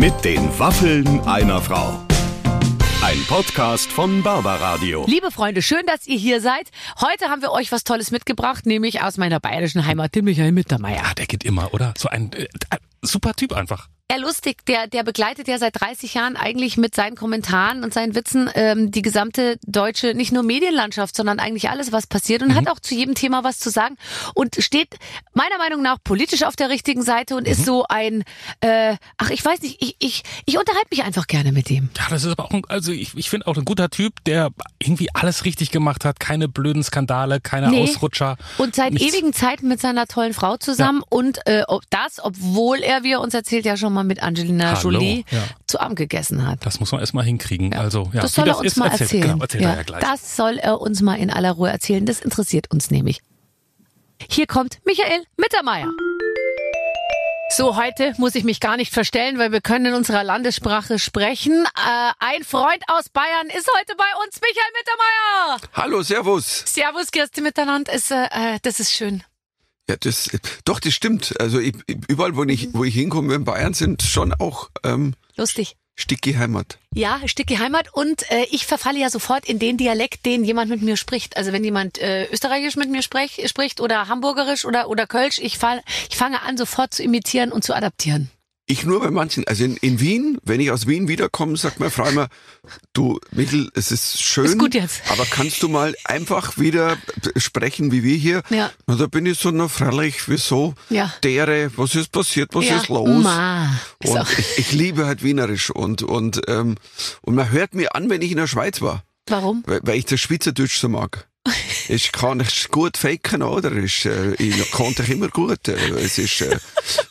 Mit den Waffeln einer Frau. Ein Podcast von Barbaradio. Liebe Freunde, schön, dass ihr hier seid. Heute haben wir euch was Tolles mitgebracht, nämlich aus meiner bayerischen Heimat, den Michael Mittermeier. Ah, der geht immer, oder? So ein äh, super Typ einfach. Ja, lustig, der, der begleitet ja seit 30 Jahren eigentlich mit seinen Kommentaren und seinen Witzen ähm, die gesamte deutsche, nicht nur Medienlandschaft, sondern eigentlich alles, was passiert und Mhm. hat auch zu jedem Thema was zu sagen und steht meiner Meinung nach politisch auf der richtigen Seite und Mhm. ist so ein, äh, ach, ich weiß nicht, ich, ich, ich unterhalte mich einfach gerne mit ihm. Ja, das ist aber auch ein, also ich, ich finde auch ein guter Typ, der irgendwie alles richtig gemacht hat. Keine blöden Skandale, keine Nee. Ausrutscher. Und seit Nichts. ewigen Zeiten mit seiner tollen Frau zusammen und äh, ob das, obwohl er, wie er uns erzählt, ja schon mal mit Angelina Hallo, Jolie ja. zu Abend gegessen hat. Das muss man erstmal hinkriegen. Also, ja, das soll er das uns ist, mal erzählt, erzählen. Genau, erzählt er ja gleich. Das soll er uns mal in aller Ruhe erzählen. Das interessiert uns nämlich. Hier kommt Michael Mittermeier. So, heute muss ich mich gar nicht verstellen, weil wir können in unserer Landessprache sprechen. Äh, ein Freund aus Bayern ist heute bei uns, Michael Mittermeier. Hallo, Servus. Servus, Kirsti miteinander. Ist, äh, äh, das ist schön. Ja, das, doch, das stimmt. Also ich, überall, wo ich, wo ich hinkomme in Bayern, sind schon auch ähm, Lustig. Sticki Heimat. Ja, Stücke Heimat und äh, ich verfalle ja sofort in den Dialekt, den jemand mit mir spricht. Also wenn jemand äh, österreichisch mit mir sprech, spricht oder hamburgerisch oder oder kölsch, ich fall, ich fange an sofort zu imitieren und zu adaptieren. Ich nur bei manchen, also in, in Wien, wenn ich aus Wien wiederkomme, sagt meine Frau immer, du Michel, es ist schön, Ist gut jetzt. aber kannst du mal einfach wieder sprechen wie wir hier? Ja. Und da bin ich so noch freilich, wieso? Ja. Dere, was ist passiert, was ja. ist los? Ma. Ist Und ich, ich liebe halt Wienerisch und, und, ähm, und man hört mir an, wenn ich in der Schweiz war. warum? weil, weil ich das Schweizerdeutsch so mag. Ich kann es gut faken, oder? Ich, äh, ich konnte ich immer gut. Äh, Es ist, äh,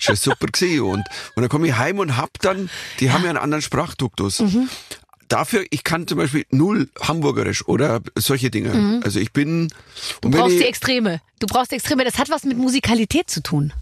ist super gewesen. Und, und dann komme ich heim und hab dann, die haben ja einen anderen Sprachduktus. Mhm. Dafür, ich kann zum Beispiel null Hamburgerisch oder solche Dinge. Also ich bin, Mhm. Du brauchst ich, die Extreme. Du brauchst die Extreme. Das hat was mit Musikalität zu tun.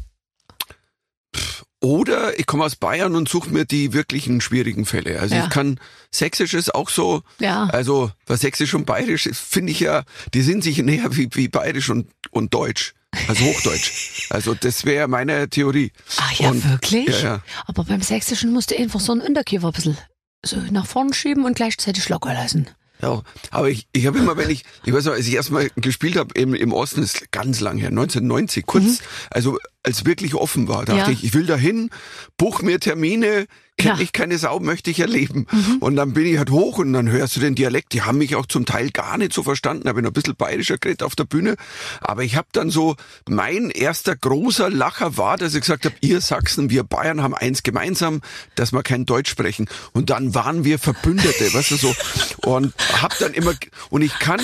Oder ich komme aus Bayern und suche mir die wirklichen schwierigen Fälle. Also Ja. ich kann Sächsisch ist auch so, Ja. Also, was Sächsisch und Bayerisch ist, finde ich ja, die sind sich näher wie, wie Bayerisch und, und Deutsch. Also Hochdeutsch. Also, das wäre meine Theorie. Ach ja, Und- wirklich? Ja, ja. Aber beim Sächsischen musst du einfach so einen Unterkiefer ein bisschen so nach vorne schieben und gleichzeitig locker lassen. Ja, aber ich, ich habe immer, wenn ich, ich weiß noch, als ich erstmal gespielt habe im, im Osten, ist ganz lang her, 1990, kurz, also als wirklich offen war, dachte Mhm. Ja. ich, ich will dahin, buch mir Termine, Ja. kenne ich keine Sau, möchte ich erleben. Mhm. Und dann bin ich halt hoch und dann hörst du den Dialekt, die haben mich auch zum Teil gar nicht so verstanden, habe ich noch ein bisschen bayerischer geredet auf der Bühne, aber ich habe dann so, mein erster großer Lacher war, dass ich gesagt habe, ihr Sachsen, wir Bayern haben eins gemeinsam, dass wir kein Deutsch sprechen. Und dann waren wir Verbündete, weißt du so. Und hab dann immer, und ich kann,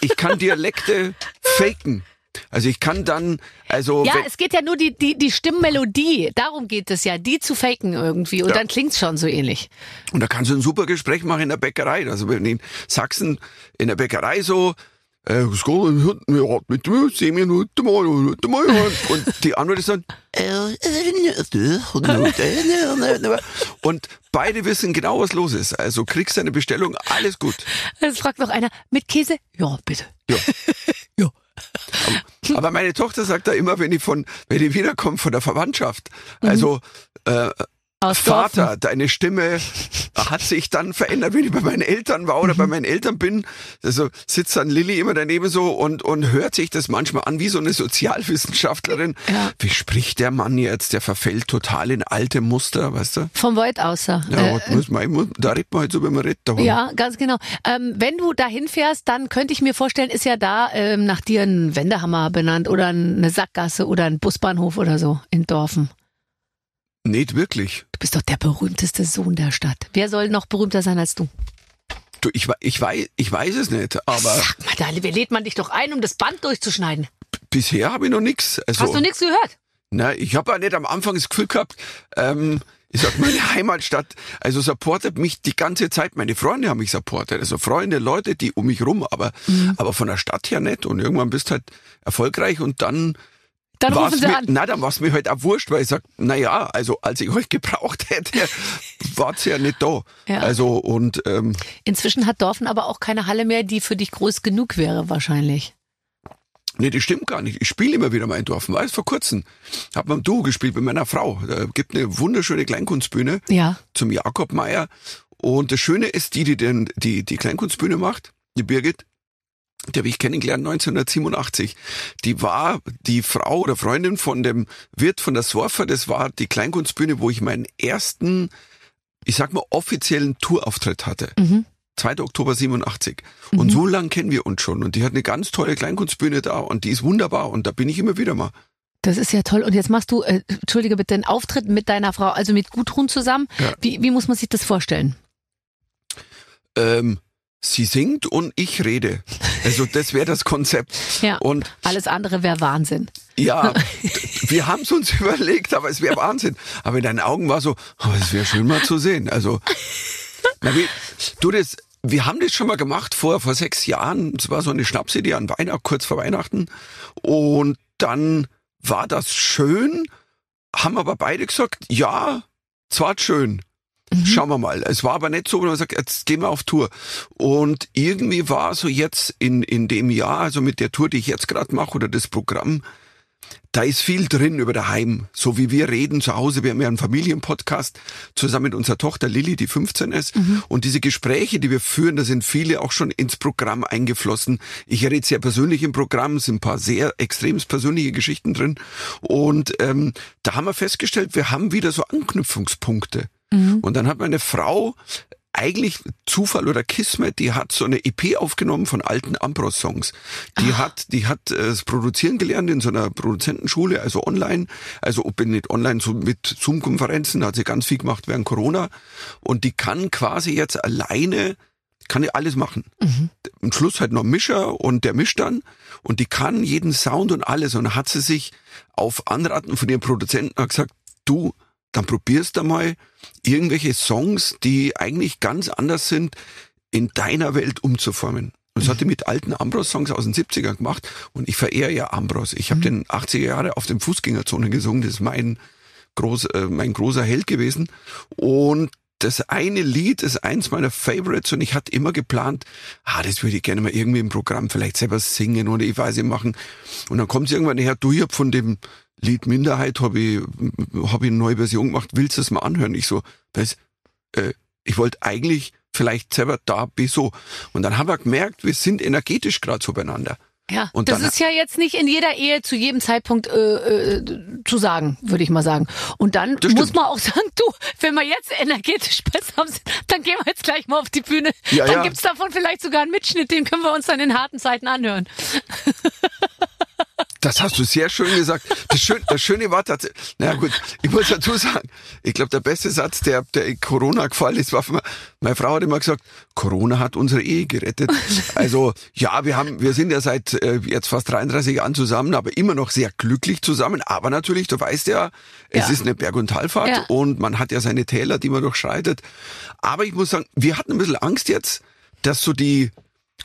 ich kann Dialekte faken. Also ich kann dann, also Ja, es geht ja nur die, die, die Stimmmelodie. Darum geht es ja, die zu faken irgendwie. Und Ja. dann klingt's schon so ähnlich. und da kannst du ein super Gespräch machen in der Bäckerei. Also wenn in Sachsen in der Bäckerei so, äh. Und die andere ist dann, und beide wissen genau, was los ist. Also kriegst deine Bestellung, alles gut. Es fragt noch einer, mit Käse? Ja, bitte. Ja. Ja. Aber meine Tochter sagt da immer, wenn ich von, wenn ich wiederkomme von der Verwandtschaft, also äh, Aus Vater, Dorfen. deine Stimme hat sich dann verändert, wenn ich bei meinen Eltern war oder bei meinen Eltern bin. Also sitzt dann Lilly immer daneben so und, und hört sich das manchmal an wie so eine Sozialwissenschaftlerin. Ja. Wie spricht der Mann jetzt? Der verfällt total in alte Muster, weißt du? Vom Void außer. Ja, äh, muss man, da redet man halt so, wie man redet. ja, ganz genau. Ähm, wenn du da hinfährst, dann könnte ich mir vorstellen, ist ja da ähm, nach dir ein Wendehammer benannt oder eine Sackgasse oder ein Busbahnhof oder so in Dorfen. Nicht wirklich. Du bist doch der berühmteste Sohn der Stadt. Wer soll noch berühmter sein als du? Du, ich, ich, weiß, ich weiß es nicht, aber Sag mal, da lädt man dich doch ein, um das Band durchzuschneiden. bisher habe ich noch nichts. Also, Hast du nichts gehört? Na, ich habe ja nicht am Anfang das Gefühl gehabt, ähm, ich sag meine Heimatstadt, also supportet mich die ganze Zeit. Meine Freunde haben mich supportet, also Freunde, Leute, die um mich rum, aber Mhm. aber von der Stadt her nicht. Und irgendwann bist halt erfolgreich und dann Dann war's rufen sie mir, an. na, dann war es mir halt auch wurscht, weil ich sag, na ja, also als ich euch gebraucht hätte, war's ja nicht da. Ja. Also und ähm, Inzwischen hat Dorfen aber auch keine Halle mehr, die für dich groß genug wäre, wahrscheinlich. Nee, das stimmt gar nicht. Ich spiele immer wieder mal in Dorfen. Weiß vor kurzem. Hab beim Duo gespielt mit meiner Frau. Da gibt eine wunderschöne Kleinkunstbühne Ja. zum Jakob Meier. Und das Schöne ist, die, die den, die, die Kleinkunstbühne macht, die Birgit, die habe ich kennengelernt 1987. Die war die Frau oder Freundin von dem Wirt von der Sorfer. Das war die Kleinkunstbühne, wo ich meinen ersten, ich sag mal, offiziellen Tourauftritt hatte. Mhm. 2. Oktober 87. Und so lang kennen wir uns schon. Und die hat eine ganz tolle Kleinkunstbühne da und die ist wunderbar. Und da bin ich immer wieder mal. Das ist ja toll. Und jetzt machst du, äh, entschuldige bitte, einen Auftritt mit deiner Frau, also mit Gudrun zusammen. Ja. Wie, wie muss man sich das vorstellen? Ähm, sie singt und ich rede. Also das wäre das Konzept. Ja. Und Alles andere wäre Wahnsinn. ja, wir haben es uns überlegt, aber es wäre Wahnsinn. Aber in deinen Augen war so, oh, es wäre schön mal zu sehen. Also, na, wie, du das, wir haben das schon mal gemacht vor, vor sechs Jahren. Es war so eine Schnapsidee an Weihnachten, kurz vor Weihnachten. Und dann war das schön, haben aber beide gesagt, ja, es war schön. Schauen wir mal. Es war aber nicht so, wo man sagt, jetzt gehen wir auf Tour. Und irgendwie war so jetzt in, in dem Jahr, also mit der Tour, die ich jetzt gerade mache oder das Programm, da ist viel drin über daheim. So wie wir reden zu Hause. Wir haben ja einen Familienpodcast zusammen mit unserer Tochter Lilly, die 15 ist. Und diese Gespräche, die wir führen, da sind viele auch schon ins Programm eingeflossen. Ich rede sehr persönlich im Programm, es sind ein paar sehr extrem persönliche Geschichten drin. Und ähm, da haben wir festgestellt, wir haben wieder so Anknüpfungspunkte. Und dann hat meine Frau eigentlich Zufall oder Kismet, die hat so eine EP aufgenommen von alten Ambros-Songs. Die hat, die hat äh, das Produzieren gelernt in so einer Produzentenschule, also online, also ob nicht online, so mit Zoom-Konferenzen, da hat sie ganz viel gemacht während Corona. Und die kann quasi jetzt alleine, kann die alles machen. Am Schluss halt noch Mischer und der mischt dann und die kann jeden Sound und alles. Und dann hat sie sich auf Anraten von ihrem Produzenten gesagt, du, dann probierst du mal irgendwelche Songs, die eigentlich ganz anders sind, in deiner Welt umzuformen. Und das hat die mit alten Ambros-Songs aus den 70ern gemacht. Und ich verehre ja Ambros. Ich habe den 80er Jahre auf dem Fußgängerzone gesungen. Das ist mein, groß, äh, mein großer Held gewesen. Und das eine Lied ist eins meiner Favorites und ich hatte immer geplant, ah, das würde ich gerne mal irgendwie im Programm vielleicht selber singen oder ich weiß nicht machen. Und dann kommt es irgendwann her, du, ich hab von dem Lied Minderheit habe ich, hab ich eine neue Version gemacht, willst du es mal anhören? Ich so, was? Äh, ich wollte eigentlich vielleicht selber da bis so. Und dann haben wir gemerkt, wir sind energetisch gerade so beieinander. Ja, Und das ist ja jetzt nicht in jeder Ehe zu jedem Zeitpunkt äh, äh, zu sagen, würde ich mal sagen. Und dann Das muss stimmt. man auch sagen, du, wenn wir jetzt energetisch besser sind, dann gehen wir jetzt gleich mal auf die Bühne. Ja, dann ja. gibt's davon vielleicht sogar einen Mitschnitt, den können wir uns dann in harten Zeiten anhören. Das hast du sehr schön gesagt. Das, Schön, das Schöne war tatsächlich, naja gut, ich muss dazu sagen, ich glaube, der beste Satz, der, der Corona gefallen ist, war meine Frau hat immer gesagt, Corona hat unsere Ehe gerettet. Also ja, wir haben, wir sind ja seit äh, jetzt fast 33 Jahren zusammen, aber immer noch sehr glücklich zusammen. Aber natürlich, du weißt ja, es Ja. ist eine Berg- und Talfahrt Ja. und man hat ja seine Täler, die man durchschreitet. Aber ich muss sagen, wir hatten ein bisschen Angst jetzt, dass so die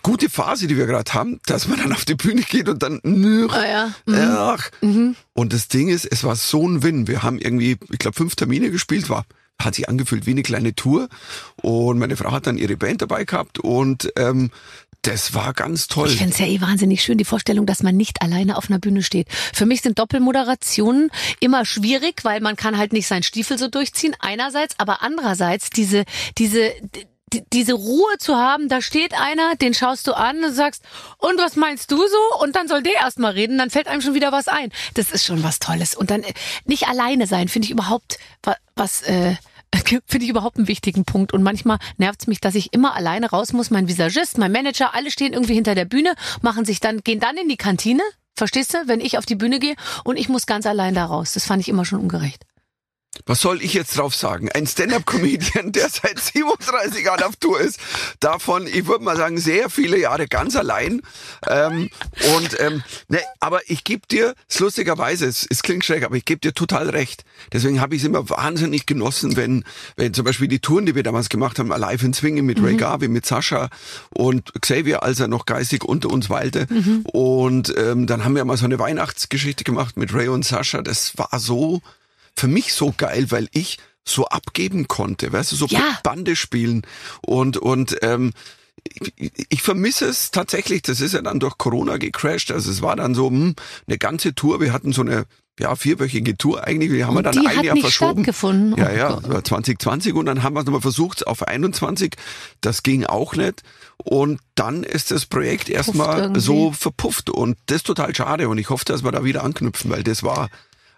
gute Phase, die wir gerade haben, dass man dann auf die Bühne geht und dann nüch, Ah ja. Mhm. ach. Und das Ding ist, es war so ein Win. Wir haben irgendwie, ich glaube, fünf Termine gespielt, war hat sich angefühlt wie eine kleine Tour. Und meine Frau hat dann ihre Band dabei gehabt und ähm, das war ganz toll. Ich finde es ja eh wahnsinnig schön, die Vorstellung, dass man nicht alleine auf einer Bühne steht. Für mich sind Doppelmoderationen immer schwierig, weil man kann halt nicht seinen Stiefel so durchziehen, einerseits, aber andererseits diese, diese, die, diese Ruhe zu haben, da steht einer, den schaust du an und sagst, und was meinst du so? Und dann soll der erst mal reden, dann fällt einem schon wieder was ein. Das ist schon was Tolles. Und dann äh, nicht alleine sein, finde ich überhaupt wa- was, äh, finde ich überhaupt einen wichtigen Punkt. Und manchmal nervt es mich, dass ich immer alleine raus muss. Mein Visagist, mein Manager, alle stehen irgendwie hinter der Bühne, machen sich dann, gehen dann in die Kantine. Verstehst du? Wenn ich auf die Bühne gehe und ich muss ganz allein da raus. Das fand ich immer schon ungerecht. Was soll ich jetzt drauf sagen? Ein Stand-up-Comedian, der seit 37 Jahren auf Tour ist, davon, ich würde mal sagen, sehr viele Jahre ganz allein. Ähm, und ähm, ne, aber ich gebe dir, es lustigerweise, es, es klingt schräg, aber ich gebe dir total recht. Deswegen habe ich es immer wahnsinnig genossen, wenn, wenn zum Beispiel die Touren, die wir damals gemacht haben, Alive in Zwingen mit Ray Garvey, mit Sascha und Xavier, als er noch geistig unter uns weilte. Und ähm, dann haben wir mal so eine Weihnachtsgeschichte gemacht mit Ray und Sascha. Das war so für mich so geil, weil ich so abgeben konnte, weißt du, so Ja. Bande spielen und und ähm, ich, ich vermisse es tatsächlich. Das ist ja dann durch Corona gecrashed. Also es war dann so hm, eine ganze Tour. Wir hatten so eine ja, vierwöchige Tour eigentlich. Die haben wir dann die ein hat Jahr nicht verschoben. stattgefunden. Ja, Oh ja, Gott. das war 2020 und dann haben wir es nochmal versucht auf 21. Das ging auch nicht. Und dann ist das Projekt erstmal so verpufft und das ist total schade und ich hoffe, dass wir da wieder anknüpfen, weil das war,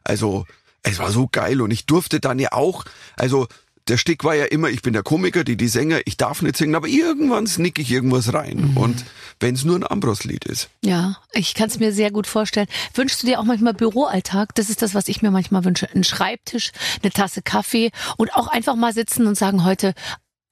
also, es war so geil und ich durfte dann ja auch, also, der Stick war ja immer, ich bin der Komiker, die, die Sänger, ich darf nicht singen, aber irgendwann snick ich irgendwas rein. Mhm. Und wenn es nur ein Ambros-Lied ist. Ja, ich kann es mir sehr gut vorstellen. Wünschst du dir auch manchmal Büroalltag? Das ist das, was ich mir manchmal wünsche. Ein Schreibtisch, eine Tasse Kaffee und auch einfach mal sitzen und sagen, heute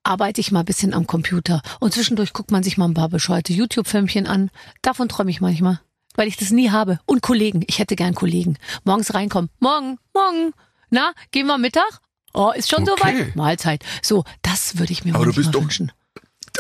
arbeite ich mal ein bisschen am Computer. Und zwischendurch guckt man sich mal ein paar bescheuerte YouTube-Filmchen an. Davon träume ich manchmal, weil ich das nie habe. Und Kollegen, ich hätte gern Kollegen. Morgens reinkommen. Morgen, morgen. Na, gehen wir Mittag? Oh, ist schon Okay. soweit? Mahlzeit. So, das würde ich mir Aber du bist doch wünschen.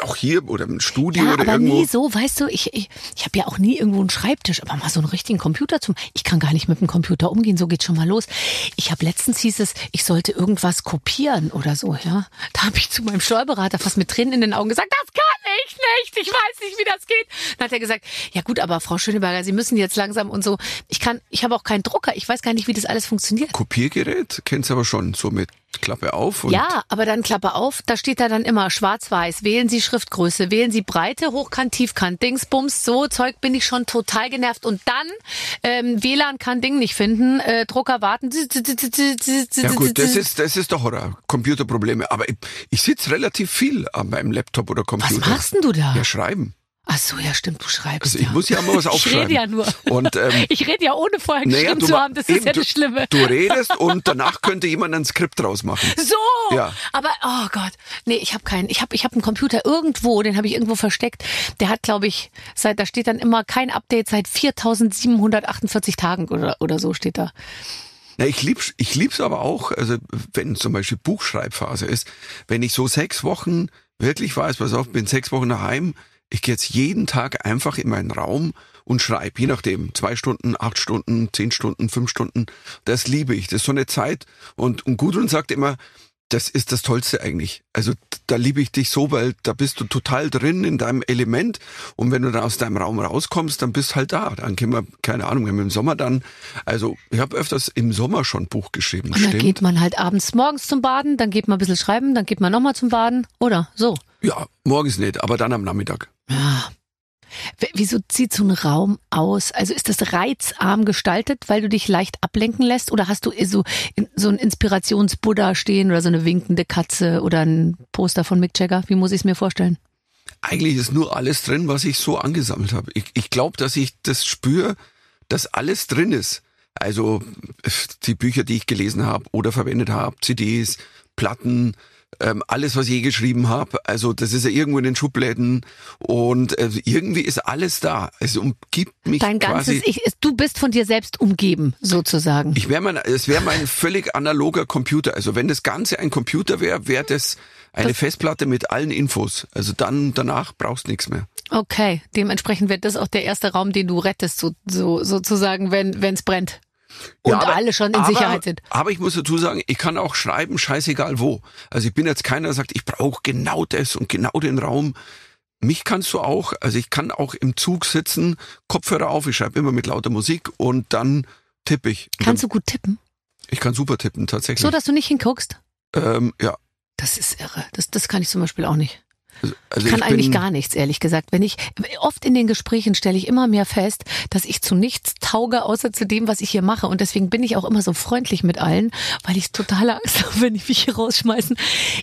Auch hier oder im Studio Ja, oder aber irgendwo. nie so, weißt du, ich, ich, ich habe ja auch nie irgendwo einen Schreibtisch, aber mal so einen richtigen Computer zum. Ich kann gar nicht mit dem Computer umgehen, so geht's schon mal los. Ich habe letztens hieß es, ich sollte irgendwas kopieren oder so, ja. Da habe ich zu meinem Steuerberater fast mit Tränen in den Augen gesagt, das kann ich nicht, ich weiß nicht, wie das geht. Dann hat er gesagt, ja gut, aber Frau Schöneberger, Sie müssen jetzt langsam und so. Ich kann, ich habe auch keinen Drucker, ich weiß gar nicht, wie das alles funktioniert. Kopiergerät kennst du aber schon, so mit Klappe auf und Ja, aber dann Klappe auf, da steht da dann immer schwarz-weiß. Wählen Sie Schriftgröße, wählen Sie Breite, Hochkant, Tiefkant, Dingsbums, so Zeug bin ich schon total genervt. Und dann ähm, WLAN kann Ding nicht finden, äh, Drucker warten. Ja gut, das ist, das ist der Horror. Computerprobleme. Aber ich, ich sitze relativ viel an meinem Laptop oder Was Computer. machst denn du da? Ja, schreiben. Ach so, ja stimmt, du schreibst Also ich ja. muss ja mal was ich aufschreiben. rede ja nur. Und, ähm, ich rede ja ohne vorher naja, geschrieben du zu haben, das eben, ist ja du, das Schlimme. Du redest und danach könnte jemand ein Skript draus machen. So, Ja. aber oh Gott, nee, ich habe keinen. Ich habe ich hab einen Computer irgendwo, den habe ich irgendwo versteckt. Der hat, glaube ich, seit da steht dann immer kein Update seit 4748 Tagen oder oder so steht da. Na, ich lieb's, ich lieb's aber auch, also wenn zum Beispiel Buchschreibphase ist, wenn ich so sechs Wochen wirklich weiß, pass auf, bin sechs Wochen daheim, ich gehe jetzt jeden Tag einfach in meinen Raum und schreibe, je nachdem, zwei Stunden, acht Stunden, zehn Stunden, fünf Stunden, das liebe ich, das ist so eine Zeit und, und Gudrun sagt immer, das ist das Tollste eigentlich. Also da liebe ich dich so, weil da bist du total drin in deinem Element und wenn du dann aus deinem Raum rauskommst, dann bist halt da. Dann können wir, keine Ahnung, wenn wir im Sommer dann, also ich habe öfters im Sommer schon Buch geschrieben, Und dann stimmt? geht man halt abends morgens zum Baden, dann geht man ein bisschen schreiben, dann geht man nochmal zum Baden oder so. Ja, morgens nicht, aber dann am Nachmittag. Ja. W- Wieso sieht so ein Raum aus? Also ist das reizarm gestaltet, weil du dich leicht ablenken lässt? Oder hast du so, so ein Inspirationsbuddha stehen oder so eine winkende Katze oder ein Poster von Mick Jagger? Wie muss ich es mir vorstellen? Eigentlich ist nur alles drin, was ich so angesammelt habe. Ich, ich glaube, dass ich das spüre, dass alles drin ist. Also die Bücher, die ich gelesen habe oder verwendet habe, CDs, Platten, ähm, alles, was ich je geschrieben habe. Also das ist ja irgendwo in den Schubläden und äh, irgendwie ist alles da. Es umgibt mich Dein quasi. ganzes Ich, du bist von dir selbst umgeben, sozusagen. Ich wäre mein, es wäre mein völlig analoger Computer. Also wenn das Ganze ein Computer wäre, wäre das eine Festplatte mit allen Infos. Also dann danach brauchst du nichts mehr. Okay, dementsprechend wird das auch der erste Raum, den du rettest, so, so, sozusagen, wenn es brennt. Und Ja, aber- alle schon in aber, Sicherheit sind. Aber ich muss dazu sagen, ich kann auch schreiben, scheißegal wo. Also ich bin jetzt keiner, der sagt, ich brauche genau das und genau den Raum. Mich kannst du auch, also ich kann auch im Zug sitzen, Kopfhörer auf, ich schreibe immer mit lauter Musik und dann tippe ich. Kannst dann, du gut tippen? ich kann super tippen, tatsächlich. So, dass du nicht hinguckst? ähm, ja. Das ist irre. Das, das kann ich zum Beispiel auch nicht. Also, Ich kann ich eigentlich gar nichts, ehrlich gesagt. Wenn ich oft in den Gesprächen stelle ich immer mehr fest, dass ich zu nichts tauge, außer zu dem, was ich hier mache. Und deswegen bin ich auch immer so freundlich mit allen, weil ich total Angst habe, wenn ich mich hier rausschmeißen.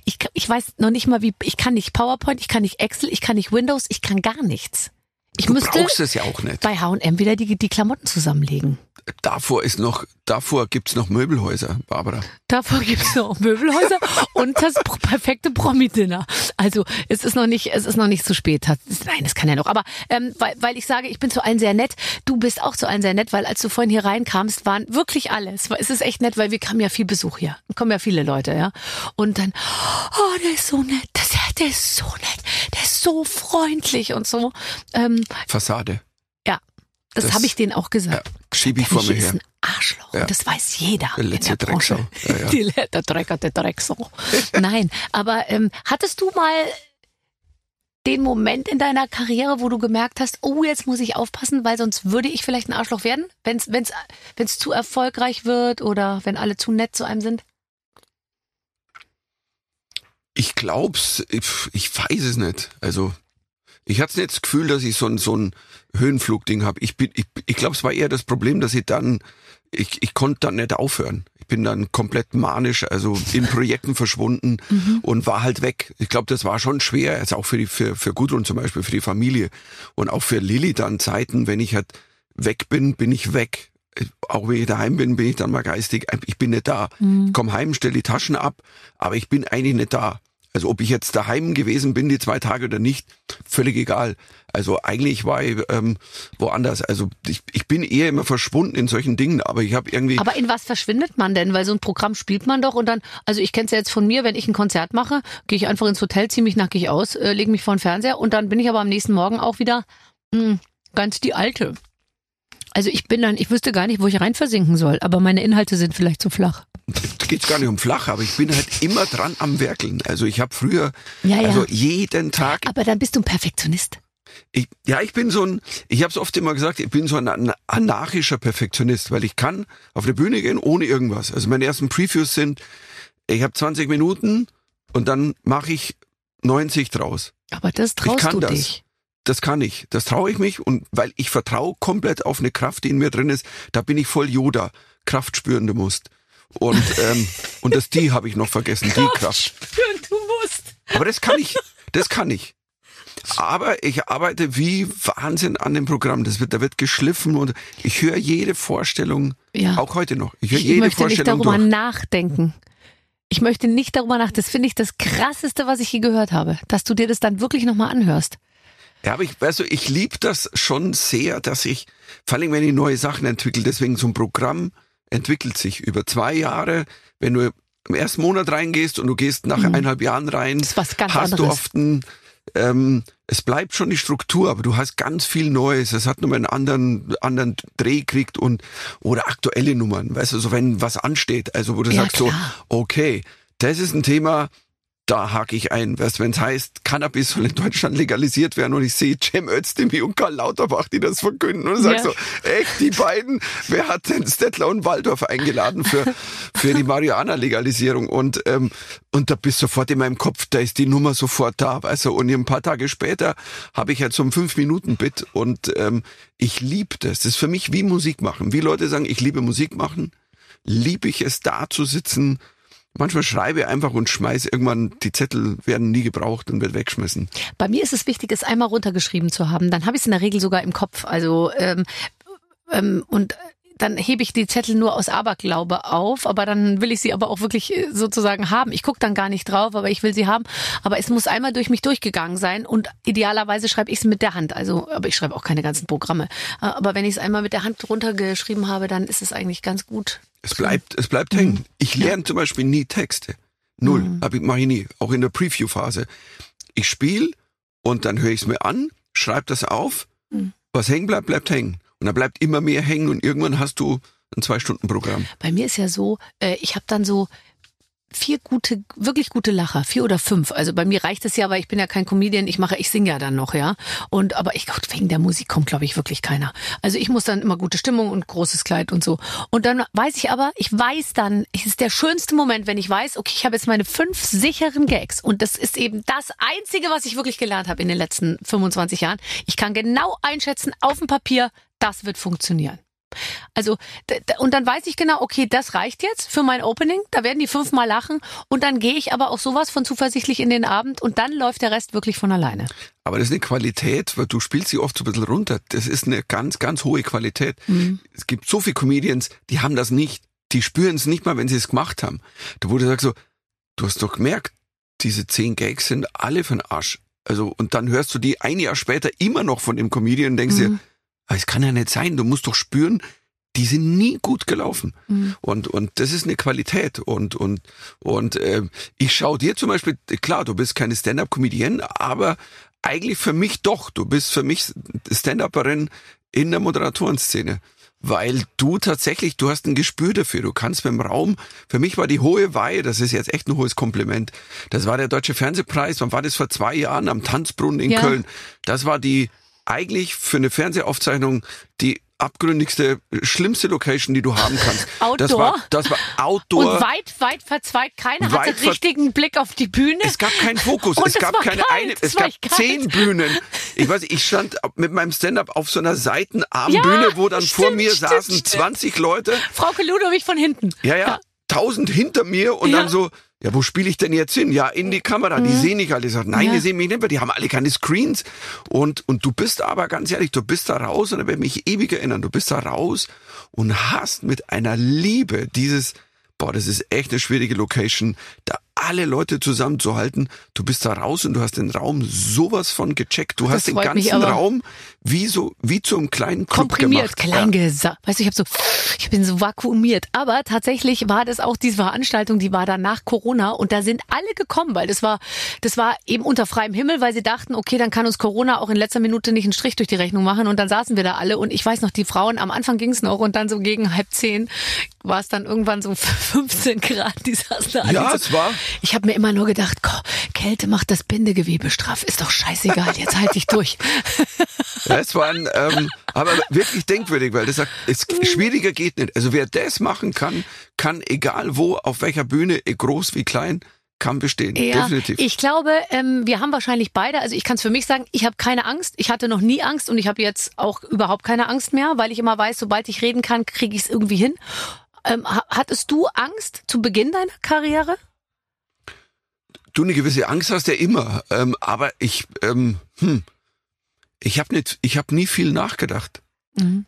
Ich, ich weiß noch nicht mal, wie ich kann nicht PowerPoint, ich kann nicht Excel, ich kann nicht Windows, ich kann gar nichts. Ich Du müsste brauchst es ja auch nicht. bei H&M wieder die, die Klamotten zusammenlegen. Davor ist noch, davor gibt's noch Möbelhäuser, Barbara. Davor gibt's noch Möbelhäuser und das perfekte Promi-Dinner. Also es ist noch nicht, es ist noch nicht zu spät. Nein, es kann ja noch. Aber ähm, weil, weil ich sage, ich bin zu allen sehr nett. Du bist auch zu allen sehr nett, weil als du vorhin hier reinkamst, waren wirklich alle. Es, war, es ist echt nett, weil wir haben ja viel Besuch hier. Kommen ja viele Leute, ja. Und dann, oh, der ist so nett. Das, der ist so nett. Der ist so freundlich und so. Ähm, Fassade. ja, das, Das- habe ich denen auch gesagt. Ja, schieb ich Der vor mir Michi ist her. ein Arschloch. Ja. Das weiß jeder Der letzte der. Drecksau. Ja, ja. Die, der Drecker, der Drecksau. Nein, aber ähm, hattest du mal den Moment in deiner Karriere, wo du gemerkt hast, oh, jetzt muss ich aufpassen, weil sonst würde ich vielleicht ein Arschloch werden, wenn es wenn's, wenn's zu erfolgreich wird oder wenn alle zu nett zu einem sind? Ich glaub's, ich, ich weiß es nicht. Also ich hatte nicht das Gefühl, dass ich so ein, so ein Höhenflugding habe. Ich bin, ich, ich glaube, es war eher das Problem, dass ich dann, ich, ich konnte dann nicht aufhören. Ich bin dann komplett manisch, also in Projekten verschwunden Mhm. und war halt weg. Ich glaube, das war schon schwer, also auch für die, für, für Gudrun zum Beispiel, für die Familie und auch für Lilly dann Zeiten, wenn ich halt weg bin, bin ich weg. Auch wenn ich daheim bin, bin ich dann mal geistig, ich bin nicht da. Mhm. Ich komm heim, stelle die Taschen ab, aber ich bin eigentlich nicht da. Also ob ich jetzt daheim gewesen bin, die zwei Tage oder nicht, völlig egal. Also eigentlich war ich ähm, woanders. Also ich, ich bin eher immer verschwunden in solchen Dingen, aber ich habe irgendwie. Aber in was verschwindet man denn? Weil so ein Programm spielt man doch und dann, also ich kenne es ja jetzt von mir, wenn ich ein Konzert mache, gehe ich einfach ins Hotel, ziehe mich nackig aus, äh, lege mich vor den Fernseher und dann bin ich aber am nächsten Morgen auch wieder mh, ganz die Alte. Also ich bin dann, ich wüsste gar nicht, wo ich rein versinken soll, aber meine Inhalte sind vielleicht zu flach. da geht's gar nicht um flach, aber ich bin halt immer dran am Werkeln. Also ich habe früher, Ja, ja. also jeden Tag Aber dann bist du ein Perfektionist. Ich, ja, ich bin so ein, ich habe es oft immer gesagt, ich bin so ein an- anarchischer Perfektionist, weil ich kann auf eine Bühne gehen ohne irgendwas. Also meine ersten Previews sind, ich habe 20 Minuten und dann mache ich 90 draus. Aber das traust kann du das. dich. Das kann ich, das traue ich mich und weil ich vertraue komplett auf eine Kraft, die in mir drin ist, da bin ich voll Yoda, Kraft spüren, du musst. Und, ähm, und das die habe ich noch vergessen, die Kraft. Spüren, du musst. Aber das kann ich. Das kann ich. Aber ich arbeite wie Wahnsinn an dem Programm. Das wird, da wird geschliffen und ich höre jede Vorstellung, Ja. auch heute noch. Ich höre Ich jede möchte nicht Vorstellung darüber durch. nachdenken. Ich möchte nicht darüber nach. Das finde ich das krasseste, was ich je gehört habe, dass du dir das dann wirklich nochmal anhörst. Ja, aber ich, weißt du, ich liebe das schon sehr, dass ich, vor allem wenn ich neue Sachen entwickle, deswegen so ein Programm entwickelt sich über zwei Jahre. Wenn du im ersten Monat reingehst und du gehst nach eineinhalb Jahren rein, Mhm. Hast du anderes. oft ein, ähm, es bleibt schon die Struktur, aber du hast ganz viel Neues. Es hat nochmal einen anderen, anderen Dreh gekriegt und, oder aktuelle Nummern, weißt du, so wenn was ansteht, also wo du Ja, sagst klar. so, okay, das ist ein Thema, da hake ich ein. Weißt, wenn es heißt, Cannabis soll in Deutschland legalisiert werden und ich sehe Cem Özdemir und Karl Lauterbach, die das verkünden und sag Ja. so, echt, die beiden, wer hat denn Stettler und Waldorf eingeladen für, für die Marihuana-Legalisierung? Und, ähm, und da bist sofort in meinem Kopf, da ist die Nummer sofort da, weißt du, und ein paar Tage später habe ich halt so ein Fünf-Minuten-Bit und ähm, ich liebe das. Das ist für mich wie Musik machen. Wie Leute sagen, ich liebe Musik machen, liebe ich es, da zu sitzen, Manchmal schreibe ich einfach und schmeiß irgendwann, die Zettel werden nie gebraucht und wird weggeschmissen. Bei mir ist es wichtig, es einmal runtergeschrieben zu haben. Dann habe ich es in der Regel sogar im Kopf. Also ähm, ähm, und dann hebe ich die Zettel nur aus Aberglaube auf, aber dann will ich sie aber auch wirklich äh, sozusagen haben. Ich gucke dann gar nicht drauf, aber ich will sie haben. Aber es muss einmal durch mich durchgegangen sein und idealerweise schreibe ich es mit der Hand. Also, aber ich schreibe auch keine ganzen Programme. Äh, Aber wenn ich es einmal mit der Hand runtergeschrieben habe, dann ist es eigentlich ganz gut. Es bleibt, es bleibt hängen. Ich lerne zum Beispiel nie Texte. Null. Mhm. Mache ich nie. Auch in der Preview-Phase. Ich spiele und dann höre ich es mir an, schreibe das auf. Mhm. Was hängen bleibt, bleibt hängen. Und dann bleibt immer mehr hängen und irgendwann hast du ein Zwei-Stunden-Programm. Bei mir ist ja so, äh, ich habe dann so vier gute, wirklich gute Lacher, vier oder fünf. Also bei mir reicht es ja, weil ich bin ja kein Comedian, ich mache, ich singe ja dann noch, ja. Und aber ich gut, wegen der Musik kommt, glaube ich, wirklich keiner. Also ich muss dann immer gute Stimmung und großes Kleid und so. Und dann weiß ich aber, ich weiß dann, es ist der schönste Moment, wenn ich weiß, okay, ich habe jetzt meine fünf sicheren Gags. Und das ist eben das Einzige, was ich wirklich gelernt habe in den letzten 25 Jahren. Ich kann genau einschätzen, auf dem Papier, das wird funktionieren. Also, und dann weiß ich genau, okay, das reicht jetzt für mein Opening. Da werden die fünfmal lachen. Und dann gehe ich aber auch sowas von zuversichtlich in den Abend und dann läuft der Rest wirklich von alleine. Aber das ist eine Qualität, weil du spielst sie oft so ein bisschen runter. Das ist eine ganz, ganz hohe Qualität. Es gibt so viele Comedians, die haben das nicht. Die spüren es nicht mal, wenn sie es gemacht haben. Da wurde gesagt so, du hast doch gemerkt, diese zehn Gags sind alle den Arsch. Also, und dann hörst du die ein Jahr später immer noch von dem Comedian und denkst dir, "Ah, es kann ja nicht sein, du musst doch spüren, die sind nie gut gelaufen. Und, und das ist eine Qualität. Und, und, und äh, ich schaue dir zum Beispiel, klar, du bist keine Stand-up-Comedian, aber eigentlich für mich doch. Du bist für mich Stand-Upperin in der Moderatorenszene. weil du tatsächlich, du hast ein Gespür dafür. Du kannst dem Raum, für mich war die hohe Weihe, das ist jetzt echt ein hohes Kompliment. Das war der Deutsche Fernsehpreis, wann war das vor zwei Jahren am Tanzbrunnen in Ja. Köln. Das war die eigentlich für eine Fernsehaufzeichnung die abgründigste, schlimmste Location, die du haben kannst. Das Outdoor? war, das war Outdoor. Und weit, weit verzweigt. Keiner Weit hatte richtigen Blick auf die Bühne. Es gab keinen Fokus, Und es gab keine kalt, eine, es es gab kalt. zehn Bühnen. Ich weiß, ich stand mit meinem Stand-up auf so einer Seitenarmbühne, Ja, wo dann vor stimmt, mir stimmt, saßen stimmt. 20 Leute. Frauke Ludwig von hinten. Ja, ja, tausend hinter mir und Ja. dann so, ja, wo spiele ich denn jetzt hin? Ja, in die Kamera. Die sehen nicht alle. Die sagen, nein, Ja. die sehen mich nicht mehr. Die haben alle keine Screens. Und, und du bist aber ganz ehrlich, du bist da raus und da werde ich mich ewig erinnern. Du bist da raus und hast mit einer Liebe dieses, boah, das ist echt eine schwierige Location, da alle Leute zusammenzuhalten. Du bist da raus und du hast den Raum sowas von gecheckt. Du hast den ganzen. Raum wie so, wie zu einem kleinen Club komprimiert, gemacht. klein gesa- Weißt du, ich habe so, ich bin so vakuumiert. Aber tatsächlich war das auch diese Veranstaltung, die war dann nach Corona und da sind alle gekommen, weil das war, das war eben unter freiem Himmel, weil sie dachten, okay, dann kann uns Corona auch in letzter Minute nicht einen Strich durch die Rechnung machen und dann saßen wir da alle und ich weiß noch, die Frauen, am Anfang ging's noch und dann so gegen halb zehn war es dann irgendwann so 15 Grad, die saßen da Ja, so. es war- Ich habe mir immer nur gedacht, Kälte macht das Bindegewebe straff, ist doch scheißegal, jetzt halte ich durch. Ja, es war ein, ähm, aber wirklich denkwürdig, weil das sagt, es, Mhm. schwieriger geht nicht. Also wer das machen kann, kann egal wo, auf welcher Bühne, eh groß wie klein, kann bestehen. Ja, Definitiv. ich glaube, ähm, wir haben wahrscheinlich beide, also ich kann es für mich sagen, ich habe keine Angst. Ich hatte noch nie Angst und ich habe jetzt auch überhaupt keine Angst mehr, weil ich immer weiß, sobald ich reden kann, kriege ich es irgendwie hin. Ähm, ha- hattest du Angst zu Beginn deiner Karriere? du eine gewisse Angst hast ja immer, ähm, aber ich, ähm, hm, ich habe nicht, ich habe nie viel nachgedacht.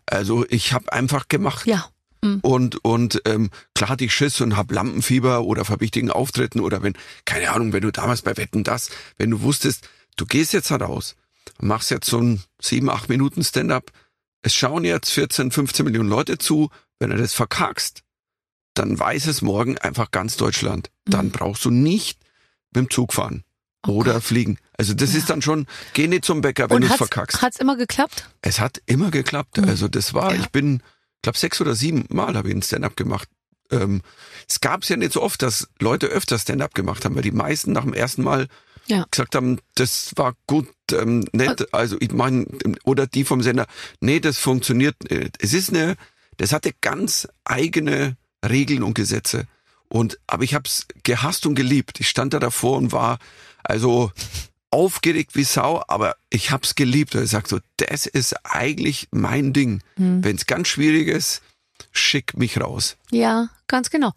Also ich habe einfach gemacht. Ja. Mhm. Und, und ähm, klar hatte ich Schiss und hab Lampenfieber oder vor wichtigen Auftritten oder wenn, keine Ahnung, wenn du damals bei Wetten das, wenn du wusstest, du gehst jetzt heraus, machst jetzt so ein sieben, acht Minuten Stand-up, es schauen jetzt 14, 15 Millionen Leute zu, wenn du das verkackst, dann weiß es morgen einfach ganz Deutschland. Dann brauchst du nicht mit dem Zug fahren oder fliegen. Also das ist dann schon, geh nicht zum Bäcker, wenn du es verkackst. hat's immer geklappt? Es hat immer geklappt. Also das war, Ja. ich bin, glaube sechs oder sieben Mal habe ich ein Stand-up gemacht. Ähm, es gab es ja nicht so oft, dass Leute öfter Stand-up gemacht haben, weil die meisten nach dem ersten Mal Ja. gesagt haben, das war gut, ähm, nett. Also ich meine, oder die vom Sender, nee, das funktioniert. nicht. Es ist eine, das hatte ganz eigene Regeln und Gesetze. Und aber ich habe es gehasst und geliebt. Ich stand da davor und war also aufgeregt wie Sau, aber ich hab's geliebt. Ich sag so, das ist eigentlich mein Ding. Hm. Wenn's ganz schwierig ist, schick mich raus. Ja, ganz genau.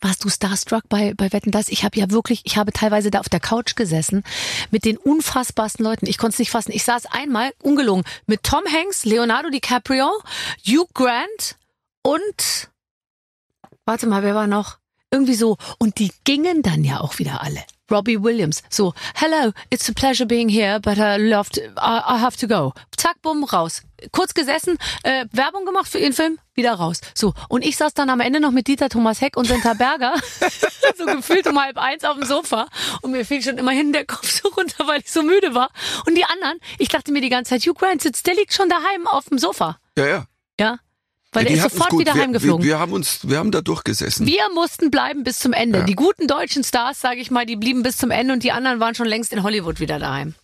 Warst du starstruck bei, bei Wetten das? Ich habe ja wirklich, ich habe teilweise da auf der Couch gesessen mit den unfassbarsten Leuten. Ich konnte es nicht fassen. Ich saß einmal, ungelogen, mit Tom Hanks, Leonardo DiCaprio, Hugh Grant und warte mal, wer war noch? Irgendwie so. Und die gingen dann ja auch wieder alle. Robbie Williams. So, hello, it's a pleasure being here, but I loved, I, I have to go. Zack, bumm, raus. Kurz gesessen, äh, Werbung gemacht für ihren Film, wieder raus. So, und ich saß dann am Ende noch mit Dieter Thomas Heck und Senta Berger, so gefühlt um halb eins auf dem Sofa. Und mir fiel schon immerhin der Kopf so runter, weil ich so müde war. Und die anderen, ich dachte mir die ganze Zeit, Hugh Grant sitzt, der liegt schon daheim auf dem Sofa. Ja, ja. Ja. Weil ja, der ist sofort wieder wir, heimgeflogen. Wir, wir haben uns, wir haben da durchgesessen. Wir mussten bleiben bis zum Ende. Ja. Die guten deutschen Stars, sage ich mal, die blieben bis zum Ende und die anderen waren schon längst in Hollywood wieder daheim.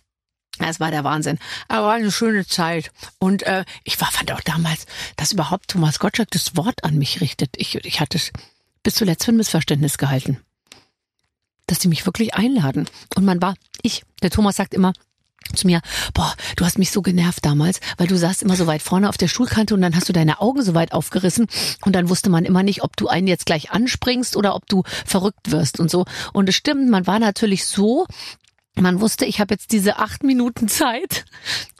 Das war der Wahnsinn. Aber war eine schöne Zeit. Und äh, ich war, fand auch damals, dass überhaupt Thomas Gottschalk das Wort an mich richtet. Ich, ich hatte es bis zuletzt für ein Missverständnis gehalten. Dass die mich wirklich einladen. Und man war, ich, der Thomas sagt immer, zu mir, boah, du hast mich so genervt damals, weil du saßt immer so weit vorne auf der Stuhlkante und dann hast du deine Augen so weit aufgerissen und dann wusste man immer nicht, ob du einen jetzt gleich anspringst oder ob du verrückt wirst und so. Und es stimmt, man war natürlich so, man wusste, ich habe jetzt diese acht Minuten Zeit.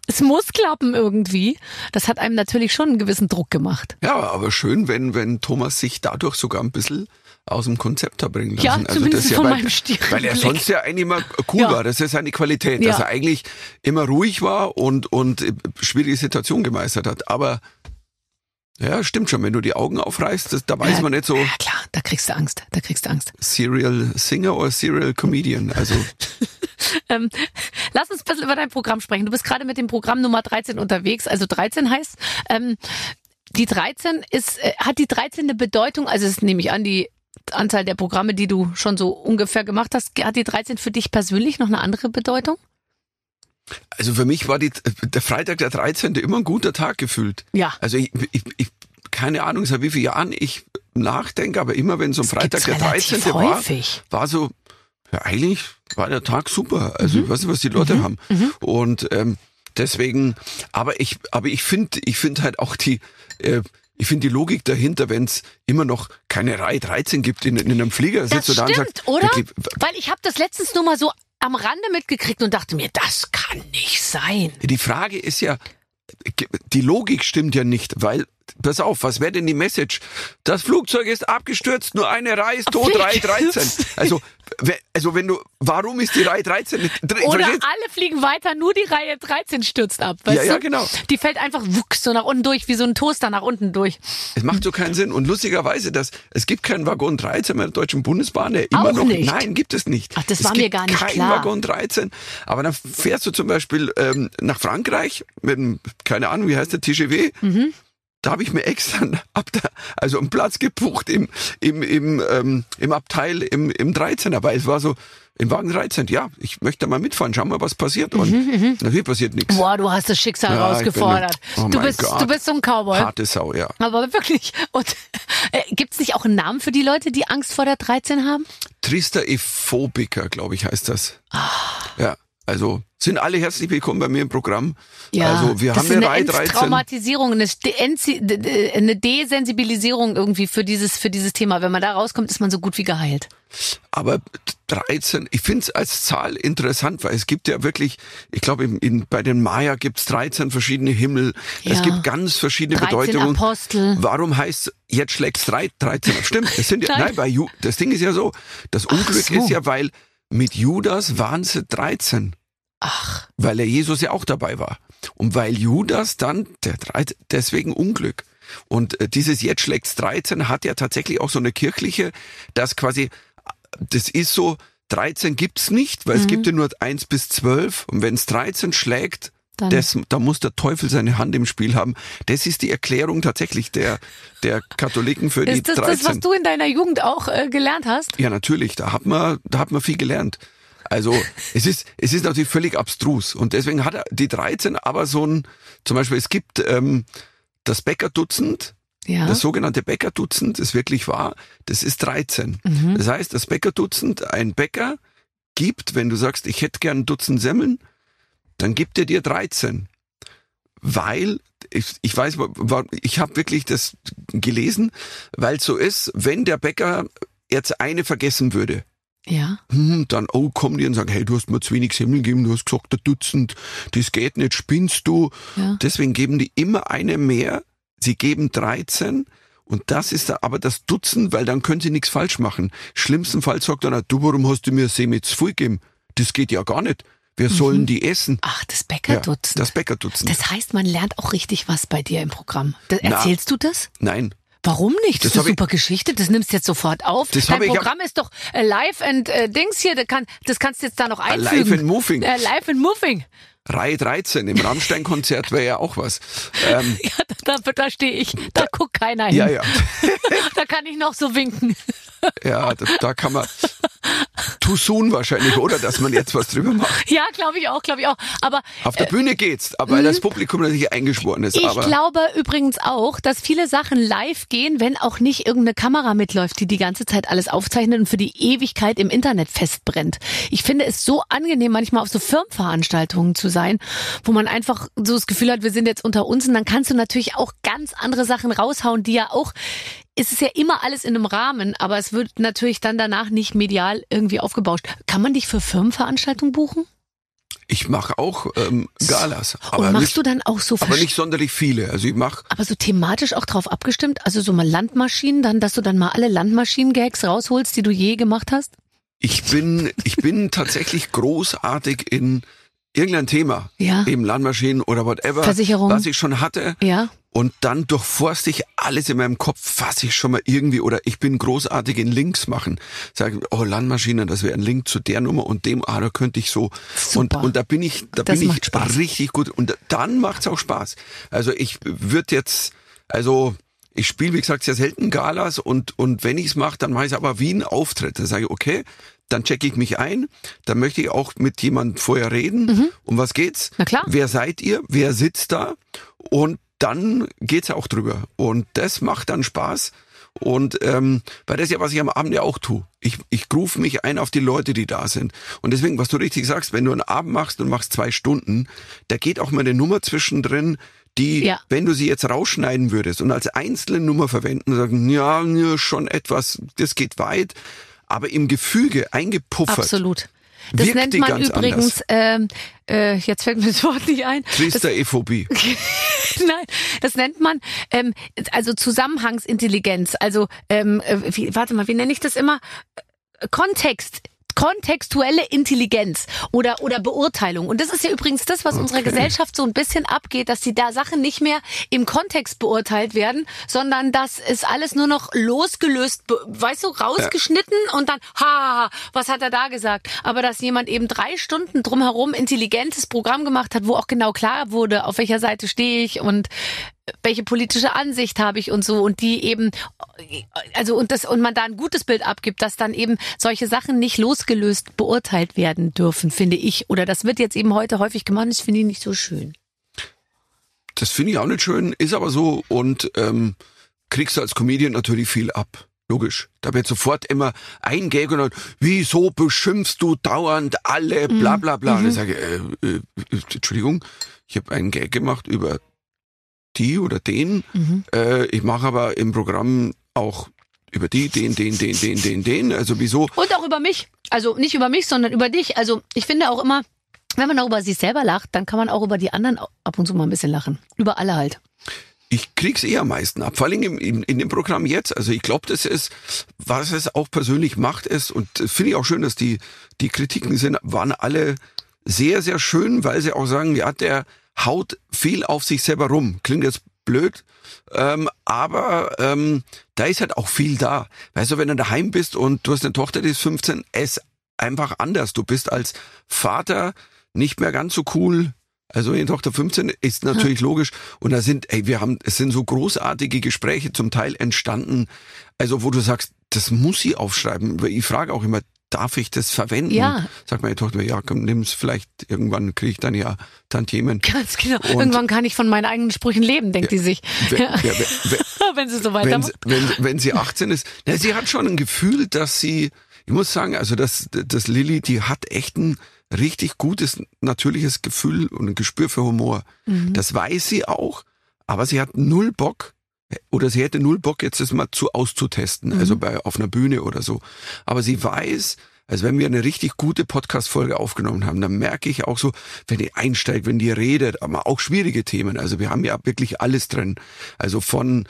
Es muss klappen irgendwie. Das hat einem natürlich schon einen gewissen Druck gemacht. Ja, aber schön, wenn, wenn Thomas sich dadurch sogar ein bisschen aus dem Konzept hat bringen lassen. Ja, also zumindest das von weil, meinem Stierenblick. Weil er sonst ja eigentlich immer cool Ja. war. Das ist seine Qualität, Ja. dass er eigentlich immer ruhig war und, und äh, schwierige Situationen gemeistert hat. Aber ja, stimmt schon, wenn du die Augen aufreißt, das, da weiß Ja, man nicht so Ja klar, da kriegst du Angst. Da kriegst du Angst. Serial Singer oder Serial Comedian. Also Ähm, lass uns ein bisschen über dein Programm sprechen. Du bist gerade mit dem Programm Nummer 13 unterwegs. Also 13 heißt, ähm, Die 13 ist, äh, hat die 13 eine Bedeutung, also es nehme ich an, die Anzahl der Programme, die du schon so ungefähr gemacht hast, hat die 13 für dich persönlich noch eine andere Bedeutung? Also für mich war die, der Freitag der 13. immer ein guter Tag gefühlt. Ja. Also ich, ich, ich keine Ahnung, seit wie vielen Jahren ich nachdenke, aber immer wenn so ein Das Freitag der relativ 13. war, häufig. war so, ja eigentlich war der Tag super. Also Mhm. ich weiß nicht, was die Leute haben. Und ähm, deswegen, aber ich, aber ich finde, ich finde halt auch die, äh, ich finde die Logik dahinter, wenn es immer noch keine Reihe 13 gibt in, in einem Flieger, Das sitzt du da und stimmt, sagst, oder? Weil ich habe das letztens nur mal so am Rande mitgekriegt und dachte mir, das kann nicht sein. Die Frage ist ja, die Logik stimmt ja nicht, weil, pass auf, was wäre denn die Message? Das Flugzeug ist abgestürzt, nur eine Reihe ist tot? Reihe 13. Also, also wenn du, warum ist die Reihe 13 nicht drin? Oder Verstehst? alle fliegen weiter, nur die Reihe 13 stürzt ab. Weißt Ja, ja, du? genau. Die fällt einfach wuchs so nach unten durch, wie so ein Toaster nach unten durch. Es macht so keinen Sinn. Und lustigerweise, dass, es gibt keinen Waggon 13 bei der Deutschen Bundesbahn, der immer Auch noch, nicht? nein, gibt es nicht. Ach, das es war mir gar nicht kein klar. Waggon 13. Aber dann fährst du zum Beispiel ähm, nach Frankreich mit einem, keine Ahnung, wie heißt der, TGW? Mhm. Da habe ich mir extra ab da, also einen Platz gebucht im, im, im, ähm, im Abteil im, im 13er, weil es war so, im Wagen 13, ja, ich möchte mal mitfahren, schau mal, was passiert. Und natürlich passiert nichts. Mhm, Boah, du hast das Schicksal Ja, bin- oh du, bist, Gott. du bist so ein Cowboy. Harte Sau, ja. Aber wirklich. Und äh, gibt's nicht auch einen Namen für die Leute, die Angst vor der 13 haben? Tristerophobiker, glaube ich, heißt das. Ah. Ja, also sind alle herzlich willkommen bei mir im Programm. Ja, also wir haben eine eine Reihe 13. Traumatisierung, eine, eine Desensibilisierung irgendwie für dieses, für dieses Thema. Wenn man da rauskommt, ist man so gut wie geheilt. Aber 13, ich finde es als Zahl interessant, weil es gibt ja wirklich, ich glaube, bei den Maya gibt's 13 verschiedene Himmel. Ja. Es gibt ganz verschiedene 13 Bedeutungen. Apostel. Warum heißt jetzt schlägt's drei- 13? Stimmt, das sind ja, Nein. nein, bei Ju, das Ding ist ja so, das Unglück so. ist ja, weil mit Judas waren sie 13. Ach, weil er Jesus ja auch dabei war. Und weil Judas dann, der 13, deswegen Unglück. Und äh, dieses Jetzt schlägt's 13 hat ja tatsächlich auch so eine kirchliche, das quasi, das ist so, 13 gibt's nicht, weil es gibt ja nur 1 bis 12. Und wenn's 13 schlägt, das, da muss der Teufel seine Hand im Spiel haben. Das ist die Erklärung tatsächlich der, der Katholiken für die ist das 13. das, was du in deiner Jugend auch äh, gelernt hast? Ja, natürlich, da hat man, da hat man viel gelernt. Also es ist, es ist natürlich völlig abstrus und deswegen hat er die 13 aber so ein, zum Beispiel es gibt ähm, das Bäckerdutzend, Ja. das sogenannte Bäckerdutzend ist wirklich wahr, das ist 13. Mhm. Das heißt, das Bäckerdutzend, ein Bäcker gibt, wenn du sagst, ich hätte gern ein Dutzend Semmeln, dann gibt er dir 13. Weil, ich, ich weiß, ich habe wirklich das gelesen, weil so ist, wenn der Bäcker jetzt eine vergessen würde, ja. hm, dann oh, kommen die und sagen, hey, du hast mir zu wenig Semmeln gegeben, du hast gesagt, ein Dutzend, das geht nicht, spinnst du. Ja. Deswegen geben die immer eine mehr, sie geben 13 und das ist da aber das Dutzend, weil dann können sie nichts falsch machen. Schlimmstenfalls sagt einer, du, warum hast du mir Semi zu viel gegeben? Das geht ja gar nicht. Wir sollen die essen. Ach, das Ja, Bäckerdutzend. das Bäckerdutzend. das heißt, man lernt auch richtig was bei dir im Programm. Das, Na. erzählst du das? Nein, Warum nicht? Das, Das ist eine hab ich- super Geschichte. Das nimmst du jetzt sofort auf. Das Dein hab ich- Programm ist doch äh, live and äh, Dings hier. Das, kann, das kannst du jetzt da noch einfügen. Live and Moving. Äh, live and moving. Reihe 13 im Rammstein-Konzert wäre ja auch was. Ähm, Ja, da, da, da stehe ich. Da guckt keiner hin. ja, ja. Da kann ich noch so winken. Ja, da, da kann man too soon wahrscheinlich, oder? Dass man jetzt was drüber macht. Ja, glaube ich auch, glaube ich auch. Aber Auf der Bühne geht's, aber weil das Publikum natürlich eingeschworen ist. Mhm. ich aber glaube übrigens auch, dass viele Sachen live gehen, wenn auch nicht irgendeine Kamera mitläuft, die die ganze Zeit alles aufzeichnet und für die Ewigkeit im Internet festbrennt. Ich finde es so angenehm, manchmal auf so Firmenveranstaltungen zu sein, wo man einfach so das Gefühl hat, wir sind jetzt unter uns und dann kannst du natürlich auch ganz andere Sachen raushauen, die ja auch es ist ja immer alles in einem Rahmen, aber es wird natürlich dann danach nicht medial irgendwie aufgebauscht. Kann man dich für Firmenveranstaltungen buchen? ich mache auch ähm, Galas, aber und machst nicht, du dann auch so aber nicht sonderlich viele. Also ich mache Aber so thematisch auch drauf abgestimmt? Also so mal Landmaschinen, dann, dass du dann mal alle Landmaschinen-Gags rausholst, die du je gemacht hast? ich bin ich bin tatsächlich großartig in irgendein Thema, Ja. eben Landmaschinen oder whatever, Versicherung. was ich schon hatte. Ja. Und dann durchforste ich alles in meinem Kopf, fasse ich schon mal irgendwie, oder ich bin großartig in Links machen. Sage, oh, Landmaschine, das wäre ein Link zu der Nummer und dem, ah, da könnte ich so. Und, Super. und da bin ich, da Das bin ich Spaß. richtig gut. Und dann macht's auch Spaß. Also ich würde jetzt, Also ich spiele, wie gesagt, sehr selten Galas und, und wenn ich es mache, dann mache ich es aber wie ein Auftritt. Dann sage ich, okay, dann checke ich mich ein, dann möchte ich auch mit jemandem vorher reden. Mhm. Um was geht's? Na klar. Wer seid ihr? Wer sitzt da? Und dann geht's ja auch drüber. Und das macht dann Spaß. Und ähm, weil das ist ja, was ich am Abend ja auch tue. Ich, ich rufe mich ein auf die Leute, die da sind. Und deswegen, was du richtig sagst, wenn du einen Abend machst und machst zwei Stunden, da geht auch mal eine Nummer zwischendrin, die, ja. wenn du sie jetzt rausschneiden würdest und als einzelne Nummer verwenden, sagen, ja, schon etwas, das geht weit, aber im Gefüge eingepuffert. Absolut. Das nennt man übrigens, ähm, äh, jetzt fällt mir das Wort nicht ein. Triesterephobie. Nein, das nennt man ähm, also Zusammenhangsintelligenz. Also ähm, äh, wie, warte mal, wie nenne ich das immer? Kontext kontextuelle Intelligenz oder oder Beurteilung und das ist ja übrigens das, was okay. unserer Gesellschaft so ein bisschen abgeht, dass die da Sachen nicht mehr im Kontext beurteilt werden, sondern dass es alles nur noch losgelöst, weißt du, rausgeschnitten ja. und dann ha, was hat er da gesagt? Aber dass jemand eben drei Stunden drumherum intelligentes Programm gemacht hat, wo auch genau klar wurde, auf welcher Seite stehe ich und welche politische Ansicht habe ich und so und die eben also und das und man da ein gutes Bild abgibt, dass dann eben solche Sachen nicht losgelöst beurteilt werden dürfen, finde ich oder das wird jetzt eben heute häufig gemacht, das finde ich nicht so schön. Das finde ich auch nicht schön, ist aber so und ähm, kriegst du als Comedian natürlich viel ab. Logisch. Da wird sofort immer ein Gag und dann, wieso beschimpfst du dauernd alle, bla bla bla. Mhm. Und ich sage, äh, äh, Entschuldigung, ich habe einen Gag gemacht über die oder den. Mhm. Äh, ich mache aber im Programm auch über die, den, den, den, den, den, den. Also wieso? Und auch über mich. Also nicht über mich, sondern über dich. Also ich finde auch immer, wenn man auch über sich selber lacht, dann kann man auch über die anderen ab und zu mal ein bisschen lachen. Über alle halt. Ich krieg's eher am meisten ab, vor allem in, in, in dem Programm jetzt. Also ich glaube, das ist, was es auch persönlich macht, ist, und finde ich auch schön, dass die, die Kritiken sind, waren alle sehr, sehr schön, weil sie auch sagen, ja, der, haut viel auf sich selber rum. Klingt jetzt blöd, ähm, aber ähm, da ist halt auch viel da. Weißt du, wenn du daheim bist und du hast eine Tochter, die ist 15, es einfach anders. Du bist als Vater nicht mehr ganz so cool. Also eine Tochter 15 ist natürlich ja. logisch. Und da sind, ey, wir haben, es sind so großartige Gespräche zum Teil entstanden. Also wo du sagst, das muss sie aufschreiben. Ich frage auch immer, darf ich das verwenden? Ja. Sagt meine Tochter, ja, komm, nimm's vielleicht, irgendwann kriege ich dann ja Tantiemen. Ganz genau. Und irgendwann kann ich von meinen eigenen Sprüchen leben, denkt ja, die sich. Wenn, ja. Ja, wenn, wenn, sie so weitermacht. Wenn, wenn, wenn sie 18 ist, na, sie hat schon ein Gefühl, dass sie, ich muss sagen, also das, das Lilly, die hat echt ein richtig gutes, natürliches Gefühl und ein Gespür für Humor. Mhm. Das weiß sie auch, aber sie hat null Bock, oder sie hätte null Bock, jetzt das mal zu auszutesten, mhm. also bei auf einer Bühne oder so. Aber sie weiß, also wenn wir eine richtig gute Podcast-Folge aufgenommen haben, dann merke ich auch so, wenn die einsteigt, wenn die redet, aber auch schwierige Themen. Also wir haben ja wirklich alles drin. Also von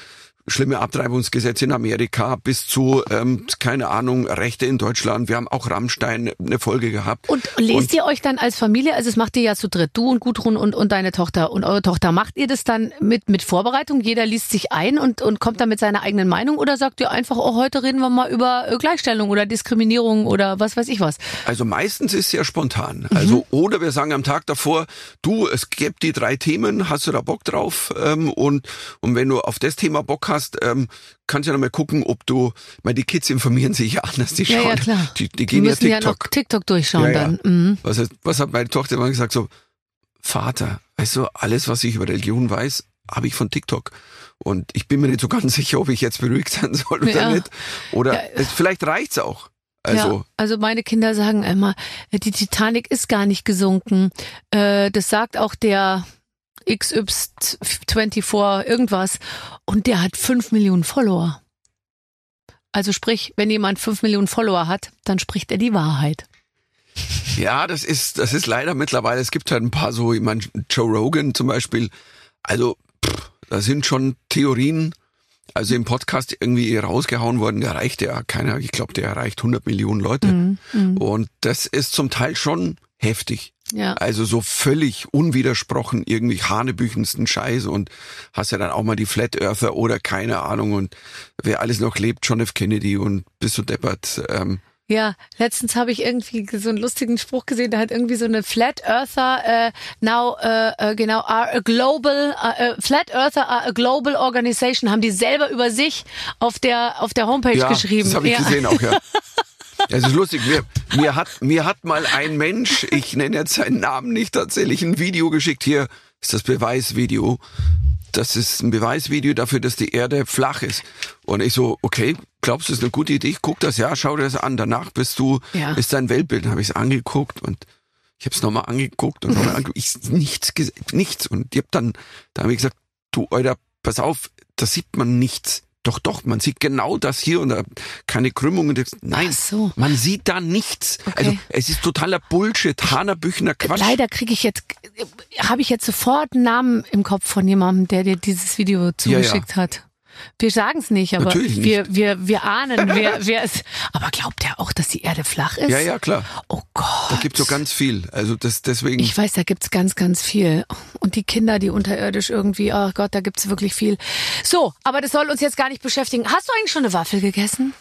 schlimme Abtreibungsgesetze in Amerika bis zu, ähm, keine Ahnung, Rechte in Deutschland. Wir haben auch Rammstein eine Folge gehabt. Und lest und ihr euch dann als Familie, also es macht ihr ja zu dritt, du und Gudrun und, und deine Tochter und eure Tochter, macht ihr das dann mit, mit Vorbereitung? Jeder liest sich ein und, und kommt dann mit seiner eigenen Meinung oder sagt ihr einfach, oh, heute reden wir mal über äh, Gleichstellung oder Diskriminierung oder was weiß ich was? Also meistens ist es ja spontan. Mhm. Also, oder wir sagen am Tag davor, du, es gibt die drei Themen, hast du da Bock drauf? Ähm, und, und wenn du auf das Thema Bock hast, hast, ähm, kannst ja noch mal gucken, ob du, weil die Kids informieren sich ja anders, die schauen, ja, ja, klar. Die, die gehen die müssen ja TikTok. Ja noch TikTok durchschauen ja, dann. Mhm. Was, hat, was hat meine Tochter immer gesagt, so, Vater, weißt du, alles, was ich über Religion weiß, habe ich von TikTok. Und ich bin mir nicht so ganz sicher, ob ich jetzt beruhigt sein soll oder nicht. Oder es, vielleicht reicht's auch. Also, ja, also meine Kinder sagen immer, die Titanic ist gar nicht gesunken. Äh, das sagt auch der XY24 irgendwas und der hat fünf Millionen Follower. Also sprich, wenn jemand fünf Millionen Follower hat, dann spricht er die Wahrheit. Ja, das ist, das ist leider mittlerweile, es gibt halt ein paar so, ich meine, Joe Rogan zum Beispiel, also pff, da sind schon Theorien, also im Podcast irgendwie rausgehauen worden, der erreicht ja keiner, ich glaube, der erreicht 100 Millionen Leute. Mm, mm. Und das ist zum Teil schon heftig. Ja. Also so völlig unwidersprochen irgendwie hanebüchensten Scheiß und hast ja dann auch mal die Flat Earther oder keine Ahnung und wer alles noch lebt, John F. Kennedy und bist du deppert. Ähm, Ja, letztens habe ich irgendwie so einen lustigen Spruch gesehen, da hat irgendwie so eine Flat Earther äh, now äh, äh, genau are a global äh, Flat Earther are a global organization haben die selber über sich auf der auf der Homepage ja, geschrieben. Das habe ich ja. gesehen auch, ja. Es ist lustig, mir, mir, hat, mir hat mal ein Mensch, ich nenne jetzt seinen Namen nicht, tatsächlich ein Video geschickt. Hier ist das Beweisvideo. Das ist ein Beweisvideo dafür, dass die Erde flach ist. Und ich so, okay, glaubst du, das ist eine gute Idee? Ich guck das, ja, schau dir das an. Danach bist du, Ja. ist dein Weltbild. Dann habe ich es angeguckt und ich habe es nochmal angeguckt und nochmal angeguckt. Ich nichts, ges- nichts. Und ich habe dann, da habe ich gesagt, du, Alter, pass auf, da sieht man nichts. Doch, doch, man sieht genau das hier und da keine Krümmungen. Nein, so. man sieht da nichts. Okay. Also es ist totaler Bullshit, Hanebüchner Quatsch. Leider kriege ich jetzt habe ich jetzt sofort einen Namen im Kopf von jemandem, der dir dieses Video zugeschickt hat. Wir sagen es nicht, aber nicht. wir wir wir ahnen, wer wer es. Aber glaubt er auch, dass die Erde flach ist? Ja, ja, klar. Oh Gott. Da gibt's so ganz viel. Also das deswegen. Ich weiß, da gibt's ganz, ganz viel. Und die Kinder, die unterirdisch irgendwie, oh Gott, da gibt's wirklich viel. So, aber das soll uns jetzt gar nicht beschäftigen. Hast du eigentlich schon eine Waffel gegessen?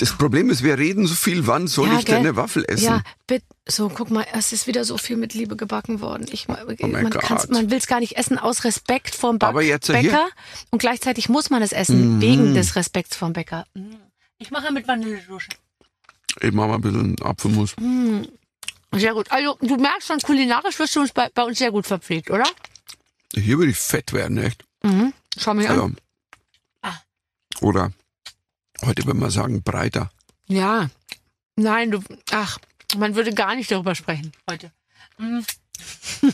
Das Problem ist, wir reden so viel. Wann soll ich denn gell? eine Waffel essen? Ja, bitte. So, guck mal, es ist wieder so viel mit Liebe gebacken worden. Ich, man Oh kann's- Gott. man will's gar nicht essen aus Respekt vorm Aber jetzt hier- Bäcker. Und gleichzeitig muss man es essen, wegen des Respekts vorm Bäcker. Mm. Ich mache mit Vanillesoße. Ich mach mal ein bisschen Apfelmus. Sehr gut. Also, du merkst schon, kulinarisch wirst du uns bei, bei uns sehr gut verpflegt, oder? Hier würde ich fett werden, echt. Schau mir an. Also, Ah. Oder heute würde man sagen, breiter. Ja. Nein, du, ach, man würde gar nicht darüber sprechen heute.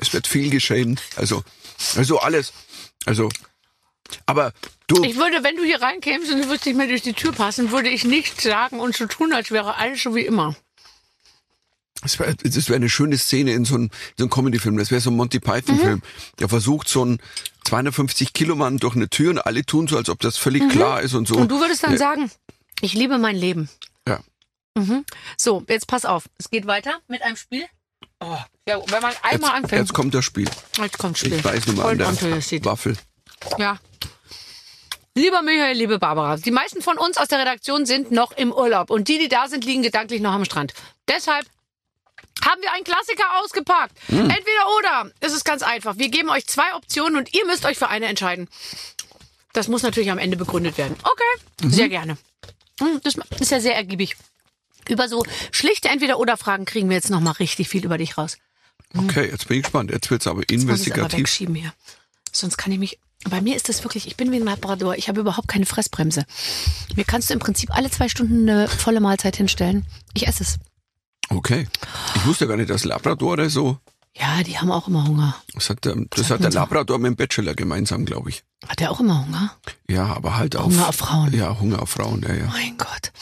Es wird viel geschämt. Also, also alles. Also, aber du, Ich würde, wenn du hier reinkämst und du würdest nicht mehr durch die Tür passen, würde ich nichts sagen und so tun, als wäre alles so wie immer. Das wäre das wär eine schöne Szene in so einem, so einem Comedy-Film. Das wäre so ein Monty Python-Film. Der versucht so ein 250 Kilo Mann durch eine Tür und alle tun so, als ob das völlig klar ist und so. Und du würdest dann Ja. sagen, ich liebe mein Leben. Ja. Mhm. So, jetzt pass auf. Es geht weiter mit einem Spiel. Oh, ja, wenn man einmal Jetzt, anfängt. jetzt kommt das Spiel. Jetzt kommt Spiel. Ich weiß nur mal an der. Waffel. Ja. Lieber Michael, liebe Barbara, die meisten von uns aus der Redaktion sind noch im Urlaub und die, die da sind, liegen gedanklich noch am Strand. Deshalb haben wir einen Klassiker ausgepackt. Entweder oder. Es ist ganz einfach. Wir geben euch zwei Optionen und ihr müsst euch für eine entscheiden. Das muss natürlich am Ende begründet werden. Okay, sehr gerne. Hm, Das ist ja sehr ergiebig. Über so schlichte Entweder-Oder-Fragen kriegen wir jetzt noch mal richtig viel über dich raus. Okay, jetzt bin ich gespannt. Jetzt aber Muss es aber investigativ. wegschieben hier. Sonst kann ich mich. Bei mir ist das wirklich, ich bin wie ein Labrador. Ich habe überhaupt keine Fressbremse. Mir kannst du im Prinzip alle zwei Stunden eine volle Mahlzeit hinstellen. Ich esse es. Okay. Ich wusste gar nicht, dass Labradore so. Ja, die haben auch immer Hunger. Das hat, der- das hat der. Labrador mit dem Bachelor gemeinsam, glaube ich. Hat der auch immer Hunger? Ja, aber halt auf. Hunger auf Frauen. Ja, Hunger auf Frauen, ja, ja. Mein Gott.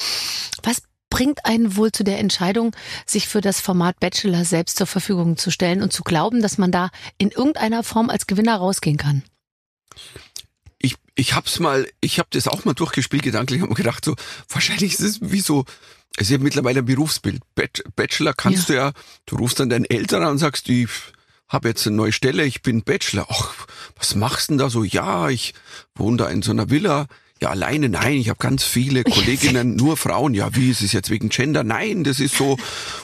Was bringt einen wohl zu der Entscheidung, sich für das Format Bachelor selbst zur Verfügung zu stellen und zu glauben, dass man da in irgendeiner Form als Gewinner rausgehen kann? Ich, ich hab's mal, ich hab das auch mal durchgespielt, gedanklich, mir gedacht, so, wahrscheinlich ist es wie so, es ist ja mittlerweile ein Berufsbild. Bach- Bachelor kannst du ja, du rufst dann deinen Eltern an und sagst, ich habe jetzt eine neue Stelle, ich bin Bachelor. Ach, was machst denn da so? Ja, ich wohne da in so einer Villa. Ja, alleine, nein, ich habe ganz viele Kolleginnen, nur Frauen. Ja, wie ist es jetzt wegen Gender? Nein, das ist so.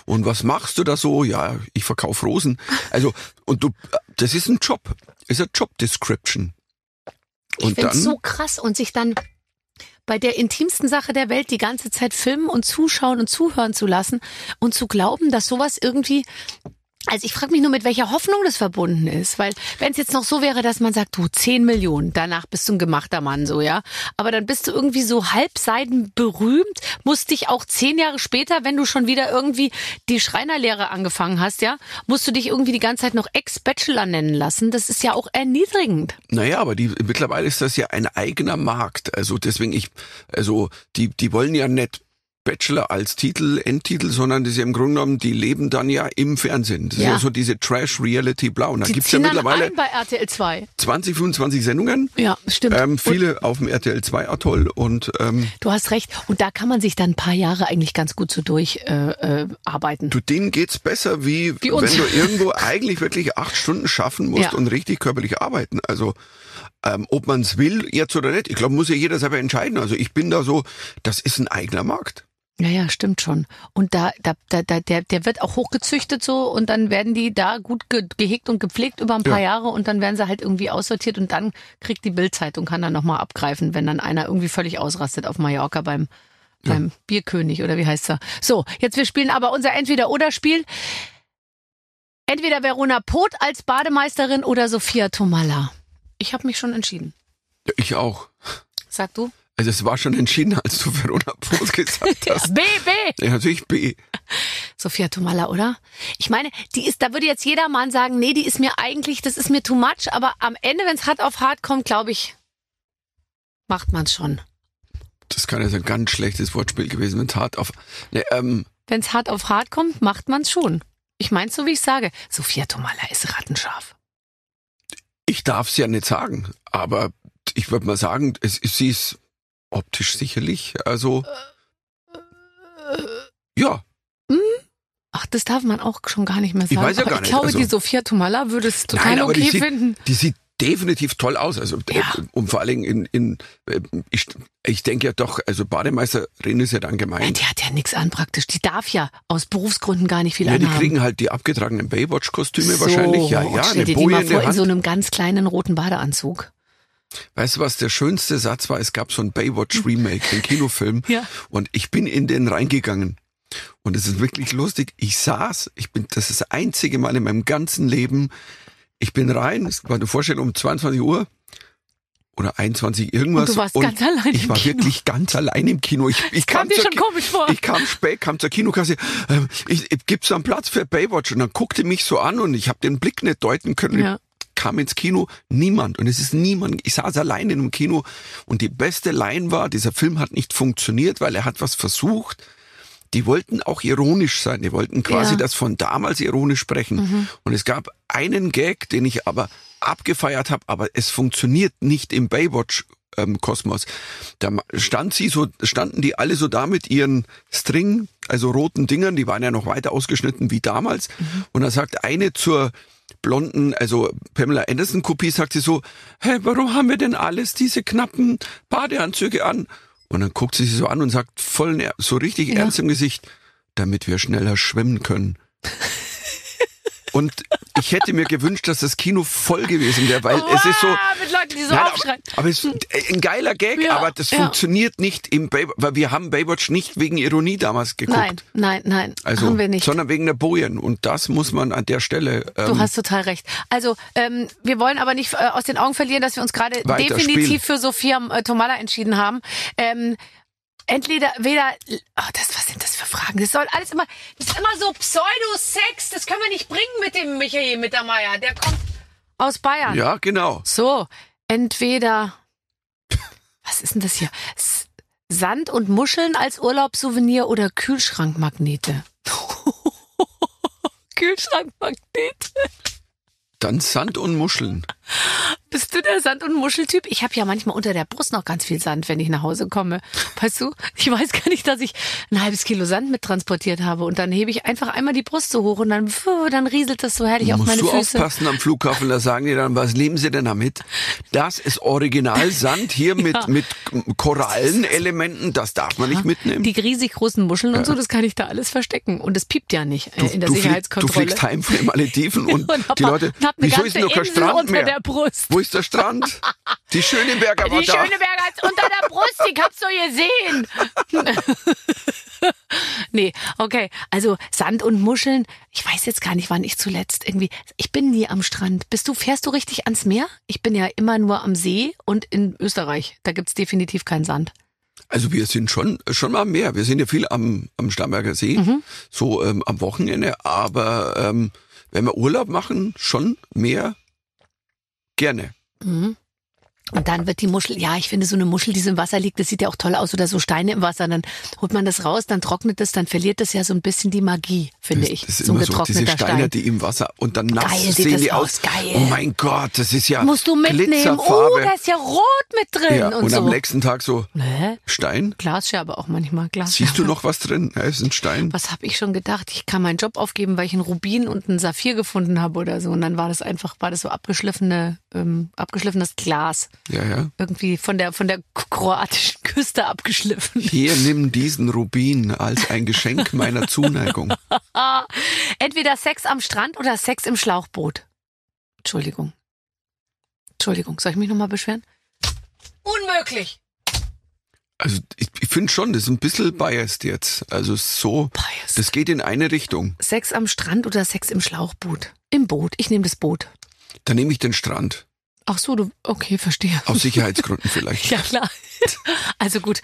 Und was machst du da so? Ja, ich verkauf Rosen. Also, und du, das ist ein Job. Ist eine Job Description. Ich Und finde so krass und sich dann bei der intimsten Sache der Welt die ganze Zeit filmen und zuschauen und zuhören zu lassen und zu glauben, dass sowas irgendwie also ich frage mich nur, mit welcher Hoffnung das verbunden ist. Weil wenn es jetzt noch so wäre, dass man sagt, du, 10 Millionen, danach bist du ein gemachter Mann, so, ja. Aber dann bist du irgendwie so halbseiden berühmt, musst dich auch zehn Jahre später, wenn du schon wieder irgendwie die Schreinerlehre angefangen hast, ja, musst du dich irgendwie die ganze Zeit noch Ex-Bachelor nennen lassen. Das ist ja auch erniedrigend. Naja, aber die, mittlerweile ist das ja ein eigener Markt. Also deswegen ich, also die, die wollen ja nicht Bachelor als Titel, Endtitel, sondern das ist ja im Grunde genommen, die leben dann ja im Fernsehen. Das ist Ja. ja so diese Trash-Reality-Blau. Und da Die gibt's ja mittlerweile bei RTL 2. 20, 25 Sendungen. Ja, stimmt. Ähm, viele auf dem RTL 2 Atoll und ähm, Du hast recht. Und da kann man sich dann ein paar Jahre eigentlich ganz gut so durcharbeiten. Äh, äh, arbeiten. du, denen geht's besser, wie, Wie wenn du irgendwo eigentlich wirklich acht Stunden schaffen musst Ja. und richtig körperlich arbeiten. Also ähm, ob man's will jetzt oder nicht, ich glaube, muss ja jeder selber entscheiden. Also ich bin da so, das ist ein eigener Markt. Ja, ja, stimmt schon. Und da, da, da, da der, der wird auch hochgezüchtet so und dann werden die da gut ge gehegt und gepflegt über ein paar Ja. Jahre und dann werden sie halt irgendwie aussortiert und dann kriegt die Bildzeitung kann dann nochmal abgreifen, wenn dann einer irgendwie völlig ausrastet auf Mallorca beim, beim Bierkönig oder wie heißt er. So, jetzt wir spielen aber unser Entweder-Oder-Spiel. Entweder Verona Poth als Bademeisterin oder Sophia Tomalla. Ich habe mich schon entschieden. Ja, ich auch. Sag du? Also es war schon entschieden, als du Verona Poth gesagt hast. B, B. Ja, natürlich B. Sophia Tomalla, oder? Ich meine, die ist, da würde jetzt jeder Mann sagen, nee, die ist mir eigentlich, das ist mir too much, aber am Ende, wenn es hart auf hart kommt, glaube ich, macht man's schon. Das kann jetzt ein ganz schlechtes Wortspiel gewesen, wenn es hart auf. Ne, ähm, Wenn es hart auf hart kommt, macht man's schon. Ich mein's so, wie ich sage. Sophia Tomalla ist rattenscharf. ich darf es ja nicht sagen, aber ich würde mal sagen, es, sie ist optisch sicherlich, also ja, Ach, das darf man auch schon gar nicht mehr Ich sagen. weiß ja aber gar ich nicht, glaube, also- die Sophia Tomalla würde es total Nein, okay die sieht, finden. die sieht definitiv toll aus. Also äh, Ja. und vor allen Dingen in, in äh, ich, ich denke ja doch, also Bademeisterin ist ja dann Ja, gemeint. die hat ja nichts an praktisch. Die darf ja aus Berufsgründen gar nicht viel Ja, die anhaben. kriegen halt die abgetragenen Baywatch-Kostüme so, wahrscheinlich. Ja, ja, stell eine dir die mal in vor in so einem ganz kleinen roten Badeanzug. Weißt du, was der schönste Satz war? Es gab so ein Baywatch-Remake, den Kinofilm. Ja. Und ich bin in den reingegangen. Und es ist wirklich lustig. Ich saß, ich bin, das ist das einzige Mal in meinem ganzen Leben, ich bin rein, es war eine Vorstellung um 22 Uhr oder 21 irgendwas. Und du warst ganz allein Ich im war Kino. wirklich ganz allein im Kino. Ich, ich kam dir zur schon Ki- komisch vor. Ich kam spät, kam zur Kinokasse. Ähm, ich, ich, gibt's da einen Platz für Baywatch? Und dann guckte mich so an und ich habe den Blick nicht deuten können. Ja. Kam ins Kino, niemand. Und es ist niemand. Ich saß allein in einem Kino und die beste Line war, dieser Film hat nicht funktioniert, weil er hat was versucht. Die wollten auch ironisch sein. Die wollten quasi Ja. Mhm. das von damals ironisch sprechen. Und es gab einen Gag, den ich aber abgefeiert habe, aber es funktioniert nicht im Baywatch. ähm, Kosmos. Da stand sie so, standen die alle so da mit ihren String, also roten Dingern, die waren ja noch weiter ausgeschnitten wie damals. Und da sagt eine zur blonden, also Pamela Anderson Kopie, sagt sie so, hey, warum haben wir denn alles diese knappen Badeanzüge an? Und dann guckt sie sich so an und sagt voll, so richtig Ja. ernst im Gesicht, damit wir schneller schwimmen können. Und ich hätte mir gewünscht, dass das Kino voll gewesen wäre, weil es ist so, mit Leuten, die so Nein, aufschreien. aber, aber es ist ein geiler Gag, Ja, aber das ja. funktioniert nicht im Baywatch, weil wir haben Baywatch nicht wegen Ironie damals geguckt. Nein, nein, nein, Also, haben wir nicht. sondern wegen der Bojen. Und das muss man an der Stelle. Ähm, Du hast total recht. Also, ähm, wir wollen aber nicht äh, aus den Augen verlieren, dass wir uns gerade definitiv spielen. für Sophia äh, Tomalla entschieden haben. Ähm, entweder, weder, oh, das, was sind das für Fragen? Das soll alles immer, das ist immer so Pseudo-Sex. Das können wir nicht bringen mit dem Michael Mittermeier. Der kommt aus Bayern. ja, genau. So, entweder, was ist denn das hier? S Sand und Muscheln als Urlaubssouvenir oder Kühlschrankmagnete? Kühlschrankmagnete. Dann Sand und Muscheln. Bist du der Sand- und Muscheltyp? Ich habe ja manchmal unter der Brust noch ganz viel Sand, wenn ich nach Hause komme. Weißt du? Ich weiß gar nicht, dass ich ein halbes Kilo Sand mit transportiert habe. Und dann hebe ich einfach einmal die Brust so hoch und dann, dann rieselt das so herrlich auf Musst meine du Füße. aufpassen am Flughafen, da sagen die dann, was nehmen sie denn damit? Das ist Originalsand hier mit, Ja. mit Korallenelementen, das darf man nicht mitnehmen. Die riesig großen Muscheln und so, das kann ich da alles verstecken. Und es piept ja nicht äh, in der du, flieg, du Sicherheitskontrolle. fliegst heim von den Malediven und, und die Leute, wieso ist denn noch kein Strand mehr? Der Brust. Wo ist der Strand? Die Schöneberger war Die da. Schöneberger ist unter der Brust, ich hab's so gesehen. nee, okay. Also Sand und Muscheln, ich weiß jetzt gar nicht, wann ich zuletzt irgendwie. Ich bin nie am Strand. Bist du, fährst du richtig ans Meer? Ich bin ja immer nur am See und in Österreich. Da gibt's definitiv keinen Sand. Also wir sind schon schon mal mehr. Wir sind ja viel am, am Starnberger See, Mhm. so ähm, am Wochenende. Aber ähm, wenn wir Urlaub machen, schon mehr gerne. Mhm. Und dann wird die Muschel, ja, ich finde so eine Muschel, die so im Wasser liegt, das sieht ja auch toll aus oder so Steine im Wasser. Dann holt man das raus, dann trocknet es, dann verliert das ja so ein bisschen die Magie, finde ich. Das ist so ein immer so diese Steine, Stein. die im Wasser und dann nass Geil sehen das die aus, aus. geil. Oh mein Gott, das ist ja Musst du mitnehmen. Oh, da ist ja rot mit drin ja, und, und so. am nächsten Tag so Hä? Stein. Glasscherbe auch manchmal. Glasscherbe. Siehst du noch was drin? Ja, ist ein Stein. Was habe ich schon gedacht? Ich kann meinen Job aufgeben, weil ich einen Rubin und einen Saphir gefunden habe oder so. Und dann war das einfach, war das so abgeschliffene, ähm, abgeschliffenes Glas. Ja, ja. Irgendwie von der, von der kroatischen Küste abgeschliffen. Hier, nimm diesen Rubin als ein Geschenk meiner Zuneigung. Entweder Sex am Strand oder Sex im Schlauchboot. Entschuldigung. Entschuldigung, soll ich mich nochmal beschweren? Unmöglich. Also ich, ich finde schon, das ist ein bisschen biased jetzt. Also so, Biased. das geht in eine Richtung. Sex am Strand oder Sex im Schlauchboot? Im Boot. Ich nehme das Boot. Dann nehme ich den Strand. Ach so, du, okay, verstehe. Aus Sicherheitsgründen vielleicht. Ja, klar. Also gut,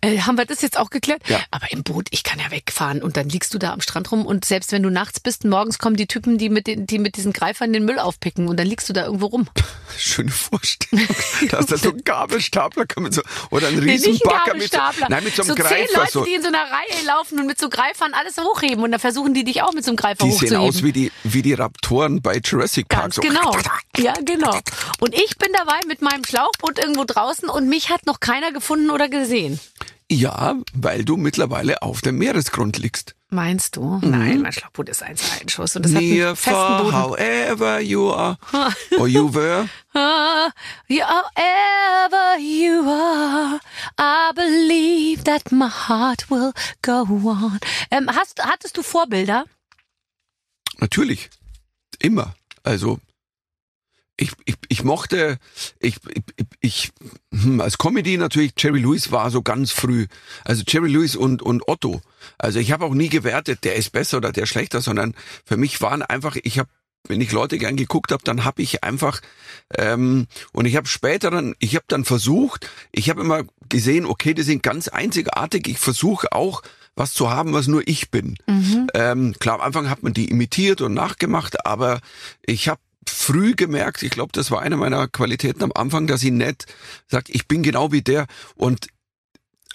äh, haben wir das jetzt auch geklärt? Ja. Aber im Boot, ich kann ja wegfahren und dann liegst du da am Strand rum und selbst wenn du nachts bist, morgens kommen die Typen, die mit, den, die mit diesen Greifern den Müll aufpicken und dann liegst du da irgendwo rum. Schöne Vorstellung. Da ist da so ein Gabelstapler kommen so, oder ein Nee, ein Riesenbagger mit so, nein, mit so einem so zehn Greifer. Leute, so. die in so einer Reihe laufen und mit so Greifern alles hochheben und dann versuchen die dich auch mit so einem Greifer Die sehen hochzuheben. aus wie die, wie die Raptoren bei Jurassic Park. Ganz so. genau. Ja, genau. Und ich bin dabei mit meinem Schlauchboot irgendwo draußen und mich hat noch keiner gefunden oder gesehen. Ja, weil du mittlerweile auf dem Meeresgrund liegst. Meinst du? Nein, mein Schlauchboot ist ein Seitenschuss und das hat Near, einen festen Boden. however you are. Or you were. However you are, I believe that my heart will go on. Ähm, hast, hattest du Vorbilder? Natürlich. Immer. Also, ich, ich, ich mochte, ich, ich, ich hm, als Comedy natürlich, Jerry Lewis war so ganz früh. Also Jerry Lewis und, und Otto. Also ich habe auch nie gewertet, der ist besser oder der schlechter, sondern für mich waren einfach, ich habe wenn ich Leute gern geguckt habe, dann habe ich einfach ähm, und ich habe später dann, ich habe dann versucht, ich habe immer gesehen, okay, die sind ganz einzigartig. Ich versuche auch was zu haben, was nur ich bin. Ähm, klar, am Anfang hat man die imitiert und nachgemacht, aber ich habe früh gemerkt, ich glaube, das war eine meiner Qualitäten am Anfang, dass ich nicht sagt, ich bin genau wie der und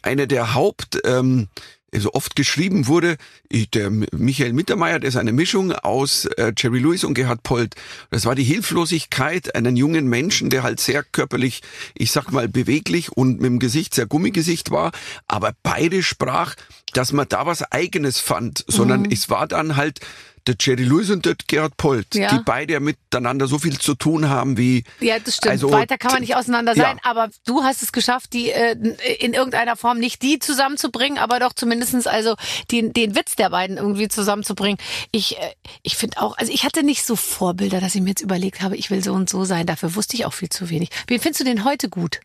eine der Haupt ähm, so oft geschrieben wurde, ich, der Michael Mittermeier, der ist eine Mischung aus äh, Jerry Lewis und Gerhard Polt. Das war die Hilflosigkeit einen jungen Menschen, der halt sehr körperlich, ich sag mal, beweglich und mit dem Gesicht sehr Gummigesicht war, aber beide sprach, dass man da was Eigenes fand, sondern Mhm. es war dann halt der Jerry Lewis und der Gerhard Polt, Ja. die beide ja miteinander so viel zu tun haben wie Ja, das stimmt. Also, Weiter kann man nicht auseinander ja. sein, aber du hast es geschafft, die äh, in irgendeiner Form nicht die zusammenzubringen, aber doch zumindestens also den, den Witz der beiden irgendwie zusammenzubringen. Ich, äh, ich finde auch, also ich hatte nicht so Vorbilder, dass ich mir jetzt überlegt habe, ich will so und so sein. Dafür wusste ich auch viel zu wenig. Wen findest du den heute gut?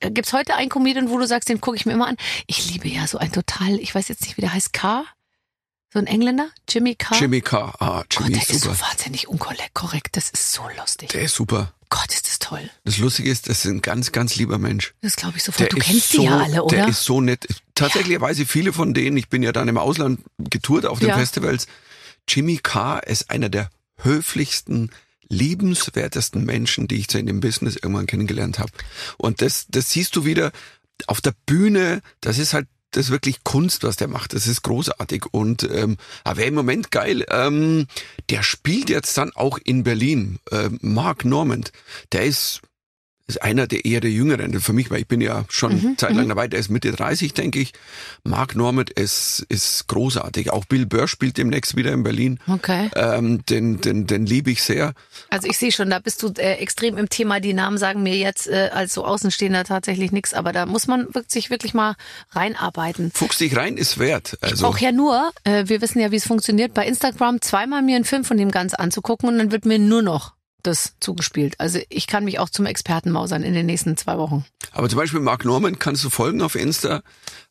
Äh, Gibt's heute einen Comedian, wo du sagst, den gucke ich mir immer an? Ich liebe ja so ein total, ich weiß jetzt nicht, wie der heißt, K. So ein Engländer? Jimmy Carr? Jimmy Carr. Ah, Gott, Jimmy der ist ist super. so wahnsinnig unkorrekt. Das ist so lustig. Der ist super. Gott, ist das toll. Das Lustige ist, das ist ein ganz, ganz lieber Mensch. Das glaube ich Der sofort. Du ist kennst so, die ja alle, oder? Der ist so nett. Tatsächlich weiß ich viele von denen. Ich bin ja dann im Ausland getourt auf den Ja. Festivals. Jimmy Carr ist einer der höflichsten, liebenswertesten Menschen, die ich so in dem Business irgendwann kennengelernt habe. Und das, das siehst du wieder auf der Bühne. Das ist halt das ist wirklich Kunst, was der macht. Das ist großartig. Und ähm, aber im Moment geil. Ähm, der spielt jetzt dann auch in Berlin. Ähm, Mark Normand. Der ist ist einer der eher der Jüngeren für mich, weil ich bin ja schon Mhm, zeitlang dabei, der ist Mitte 30, denke ich. Mark Normand ist, ist großartig. Auch Bill Burr spielt demnächst wieder in Berlin. Okay. Ähm, den, den, den liebe ich sehr. Also ich sehe schon, da bist du äh, extrem im Thema. Die Namen sagen mir jetzt äh, als so Außenstehender tatsächlich nichts, aber da muss man wirklich, sich wirklich mal reinarbeiten. Fuchs dich rein ist wert. Also Auch ja nur, äh, wir wissen ja, wie es funktioniert, bei Instagram zweimal mir einen Film von dem ganz anzugucken und dann wird mir nur noch das zugespielt. Also ich kann mich auch zum Experten mausern in den nächsten zwei Wochen. Aber zum Beispiel Mark Norman kannst du folgen auf Insta,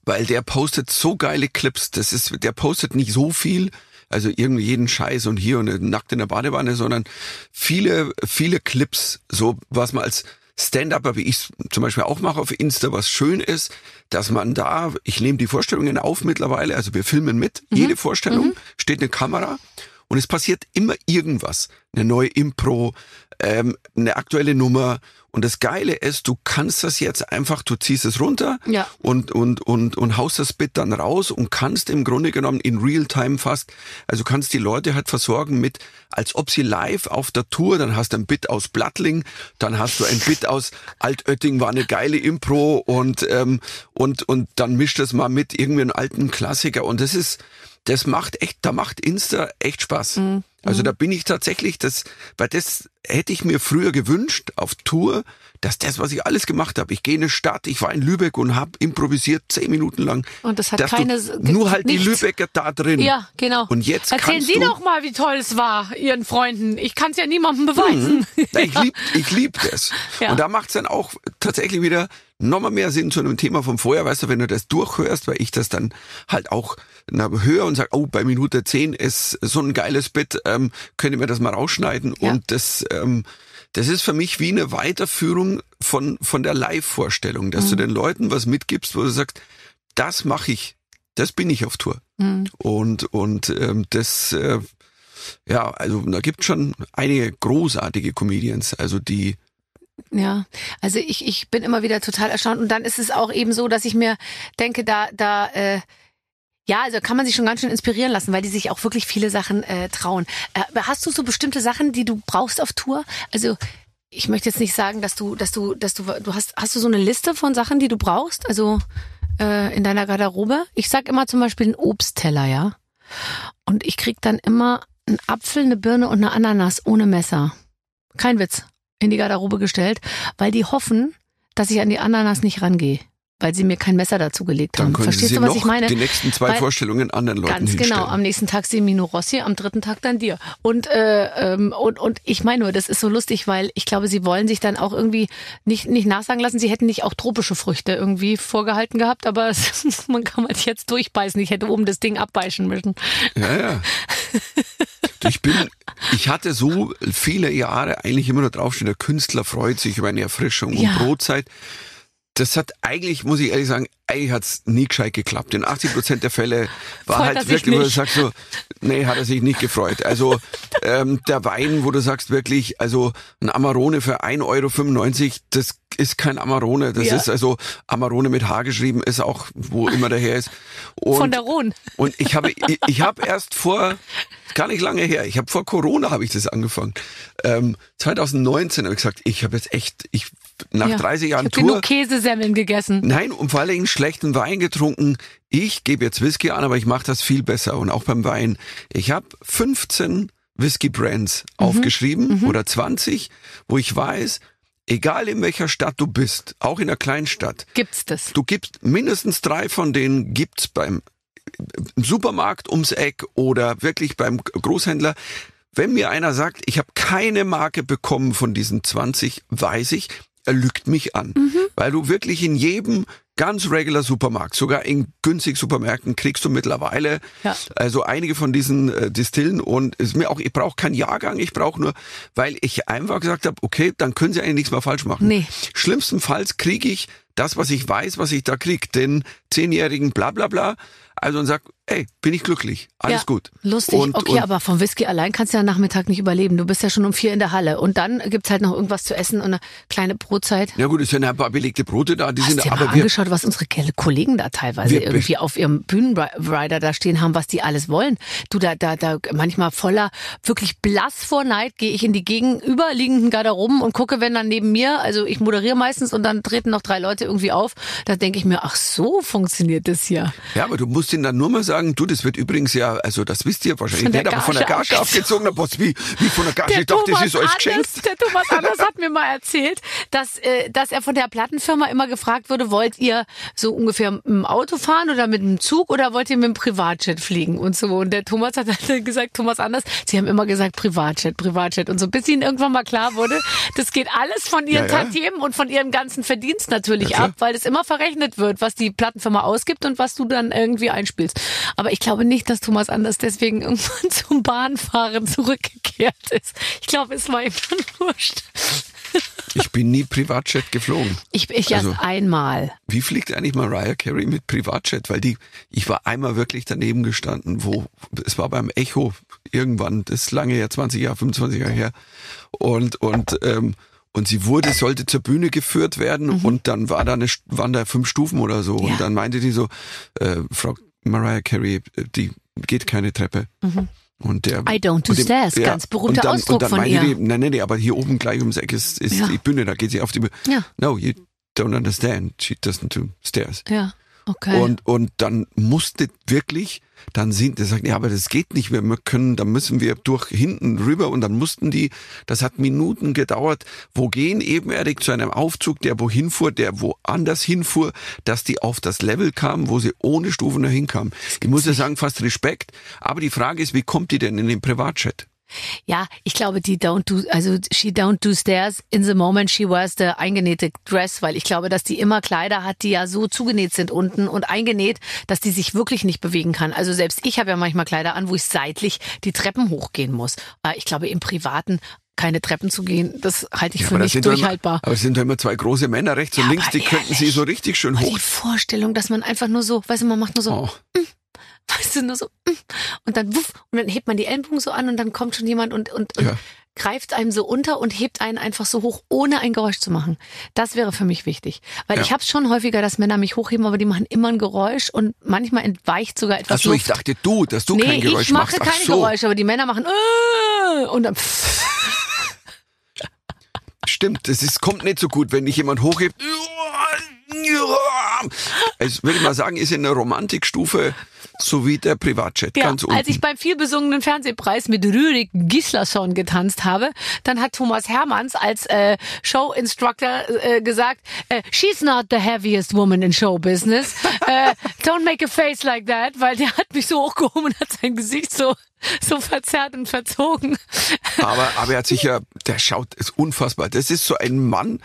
weil der postet so geile Clips. Das ist, der postet nicht so viel, also irgendwie jeden Scheiß und hier und nackt in der Badewanne, sondern viele, viele Clips, so was man als Stand-Upper, wie ich zum Beispiel auch mache auf Insta, was schön ist, dass man da, ich nehme die Vorstellungen auf mittlerweile, also wir filmen mit, jede Vorstellung, steht eine Kamera und es passiert immer irgendwas. Eine neue Impro, ähm, eine aktuelle Nummer. Und das Geile ist, du kannst das jetzt einfach, du ziehst es runter Ja. und, und, und, und haust das Bit dann raus und kannst im Grunde genommen in Real-Time fast, also kannst die Leute halt versorgen mit, als ob sie live auf der Tour, dann hast du ein Bit aus Blattling, dann hast du ein Bit aus Altötting, war eine geile Impro und, ähm, und, und dann mischt das mal mit irgendwie einen alten Klassiker und das ist, das macht echt, da macht Insta echt Spaß. Also da bin ich tatsächlich, das, weil das hätte ich mir früher gewünscht auf Tour, dass das, was ich alles gemacht habe, ich gehe in eine Stadt, ich war in Lübeck und habe improvisiert zehn Minuten lang. Und das hat keine- nur halt nichts. die Lübecker da drin. Ja, genau. Und jetzt Erzählen Sie doch mal, wie toll es war, Ihren Freunden. Ich kann es ja niemandem beweisen. Na, ich lieb, ich lieb das. Ja. Und da macht's dann auch tatsächlich wieder nochmal mehr Sinn zu einem Thema vom Vorher, weißt du, wenn du das durchhörst, weil ich das dann halt auch höre und sage, oh, bei Minute 10 ist so ein geiles Bit, ähm, könnt ihr mir das mal rausschneiden? Ja. Und das, ähm, das ist für mich wie eine Weiterführung von, von der Live-Vorstellung, dass du Mhm. den Leuten was mitgibst, wo du sagst, das mache ich, das bin ich auf Tour. Mhm. Und, und ähm, das, äh, ja, also da gibt schon einige großartige Comedians, also die, Ja, also ich, ich bin immer wieder total erstaunt. Und dann ist es auch eben so, dass ich mir denke, da, da, äh, ja, also kann man sich schon ganz schön inspirieren lassen, weil die sich auch wirklich viele Sachen äh, trauen. Äh, hast du so bestimmte Sachen, die du brauchst auf Tour? Also ich möchte jetzt nicht sagen, dass du, dass du, dass du, du hast, hast du so eine Liste von Sachen, die du brauchst? Also äh, in deiner Garderobe? Ich sag immer zum Beispiel einen Obstteller, ja. Und ich krieg dann immer einen Apfel, eine Birne und eine Ananas ohne Messer. Kein Witz. In die Garderobe gestellt, weil die hoffen, dass ich an die Ananas nicht rangehe, weil sie mir kein Messer dazu gelegt haben. Verstehst du, was ich meine? die nächsten zwei Weil- Vorstellungen anderen Leuten Ganz hinstellen. genau. Am nächsten Tag Semino Rossi, am dritten Tag dann dir. Und, äh, ähm, und, und ich meine nur, das ist so lustig, weil ich glaube, sie wollen sich dann auch irgendwie nicht, nicht nachsagen lassen, sie hätten nicht auch tropische Früchte irgendwie vorgehalten gehabt, aber es, man kann halt jetzt durchbeißen. Ich hätte oben das Ding abbeißen müssen. Ja, ja. Ich bin, ich hatte so viele Jahre eigentlich immer nur draufstehen, der Künstler freut sich über eine Erfrischung Ja. und Brotzeit. Das hat eigentlich, muss ich ehrlich sagen, eigentlich hat's nie gescheit geklappt. In 80 Prozent der Fälle war Freut halt wirklich, wo du sagst so, nee, hat er sich nicht gefreut. Also ähm, der Wein, wo du sagst wirklich, also ein Amarone für 1,95 Euro, das ist kein Amarone. Das Ja. ist also Amarone mit H geschrieben, ist auch, wo immer der her ist. Und Von der Rhone. und ich habe ich, ich habe erst vor gar nicht lange her, ich habe vor Corona habe ich das angefangen. Ähm, 2019 habe ich gesagt, ich habe jetzt echt ich nach Ja. 30 Jahren ich habe genug Tour Käsesemmeln gegessen. Nein, und vor allen Dingen schlechten Wein getrunken. Ich gebe jetzt Whisky an, aber ich mache das viel besser. Und auch beim Wein. Ich habe 15 Whisky-Brands Mhm. aufgeschrieben oder 20, wo ich weiß, egal in welcher Stadt du bist, auch in einer Kleinstadt, Gibt's das? du gibst mindestens drei von denen gibt's beim im Supermarkt ums Eck oder wirklich beim Großhändler. Wenn mir einer sagt, ich habe keine Marke bekommen von diesen 20, weiß ich, er lügt mich an. Weil du wirklich in jedem ganz regular Supermarkt, sogar in günstig Supermärkten kriegst du mittlerweile Ja. also einige von diesen äh, Distillen und ist mir auch ich brauche keinen Jahrgang, ich brauche nur, weil ich einfach gesagt habe, okay, dann können sie eigentlich nichts mehr falsch machen. Nee. Schlimmstenfalls kriege ich das, was ich weiß, was ich da krieg, den zehnjährigen bla bla bla. Also und sag, ey, bin ich glücklich, alles ja, gut. Lustig. Und, okay, und, aber vom Whisky allein kannst du ja Nachmittag nicht überleben. Du bist ja schon um vier in der Halle. Und dann gibt's halt noch irgendwas zu essen und eine kleine Brotzeit. Ja gut, es sind ein paar belegte Brote da, die Hast sind du dir mal aber wir, angeschaut, was unsere Kollegen da teilweise irgendwie auf ihrem Bühnenrider da stehen haben, was die alles wollen? Du, da, da, da manchmal voller, wirklich blass vor Neid, gehe ich in die gegenüberliegenden Garderoben und gucke, wenn dann neben mir, also ich moderiere meistens und dann treten noch drei Leute irgendwie auf, da denke ich mir, ach so funktioniert das hier. ja, aber du musst ihnen dann nur mal sagen, du, das wird übrigens ja, also das wisst ihr wahrscheinlich nicht, aber von der Gage abgezogen, der Boss, wie, wie von der Gage, Der ich dachte, das Thomas ist alles geschenkt. Anders, der Thomas Anders hat mir mal erzählt, dass, äh, dass er von der Plattenfirma immer gefragt wurde, wollt ihr so ungefähr mit dem Auto fahren oder mit dem Zug oder wollt ihr mit dem Privatjet fliegen und so. Und der Thomas hat dann gesagt, Thomas Anders, sie haben immer gesagt Privatjet, Privatjet und so, bis ihnen irgendwann mal klar wurde, das geht alles von ihren Ja, ja. Tantiemen und von ihrem ganzen Verdienst natürlich klar. ab, weil es immer verrechnet wird, was die Plattenfirma ausgibt und was du dann irgendwie einspielst. Aber ich glaube nicht, dass Thomas Anders deswegen irgendwann zum Bahnfahren zurückgekehrt ist. Ich glaube, es war ihm dann wurscht. Ich bin nie Privatjet geflogen. Ich, ich Also- erst einmal. Wie fliegt eigentlich Mariah Carey mit Privatjet? Weil die, ich war einmal wirklich daneben gestanden, wo, es war beim Echo irgendwann, das ist lange her, 20 Jahre, 25 Jahre her. Und, und, ähm, und sie wurde, sollte zur Bühne geführt werden und dann war da eine, waren da fünf Stufen oder so. Mhm. Ja. Und dann meinte die so, äh, Frau Mariah Carey, äh, die geht keine Treppe. Und der, Mhm. I don't do stairs, ganz berühmter und dann, Ausdruck von ihr. Die, nein, nein, nee, aber hier oben gleich ums Eck ist, ist Ja. die Bühne, da geht sie auf die Bühne. Ja. No, you don't understand. She doesn't do stairs. Ja. Okay. Und, und dann musste wirklich, dann sind, die sagen, ja, aber das geht nicht, wir können, da müssen wir durch hinten rüber und dann mussten die, das hat Minuten gedauert, wo gehen ebenerdig zu einem Aufzug, der wohin fuhr, der woanders hinfuhr, dass die auf das Level kamen, wo sie ohne Stufen dahin kamen. Ich muss ja sagen, fast Respekt, aber die Frage ist, wie kommt die denn in den Privatjet? Ja, ich glaube, die don't do, also she don't do stairs in the moment she wears the eingenähte dress, weil ich glaube, dass die immer Kleider hat, die ja so zugenäht sind unten und eingenäht, dass die sich wirklich nicht bewegen kann. Also selbst ich habe ja manchmal Kleider an, wo ich seitlich die Treppen hochgehen muss. Äh, Ich glaube, im Privaten keine Treppen zu gehen, das halte ich für aber das nicht durchhaltbar. Immer, aber es sind doch immer zwei große Männer rechts und Ja, links, die könnten sie ehrlich. so richtig schön Aber hoch. Die Vorstellung, dass man einfach nur so, weißt du, man macht nur so, Oh. Weißt du, nur so, mm, und dann wuff, und dann hebt man die Ellenbogen so an und dann kommt schon jemand und, und, und Ja. greift einem so unter und hebt einen einfach so hoch, ohne ein Geräusch zu machen. Das wäre für mich wichtig. Weil Ja. ich habe schon häufiger, dass Männer mich hochheben, aber die machen immer ein Geräusch und manchmal entweicht sogar etwas Achso, ich dachte du, dass du nee, kein Geräusch ich mache machst. Ach keine so. Geräusche, aber die Männer machen äh, und dann Stimmt, ist, kommt nicht so gut, wenn dich jemand hochhebt. Es würde ich mal sagen, ist in der Romantikstufe so wie der Privatjet, Ja, ganz unten. als ich beim vielbesungenen Fernsehpreis mit Rürik Gislason getanzt habe, dann hat Thomas Hermanns als äh, Show-Instructor äh, gesagt, äh, she's not the heaviest woman in show business. äh, don't make a face like that, weil der hat mich so hochgehoben und hat sein Gesicht so so verzerrt und verzogen. aber, aber er hat sich ja, der schaut, ist unfassbar. Das ist so ein Mann,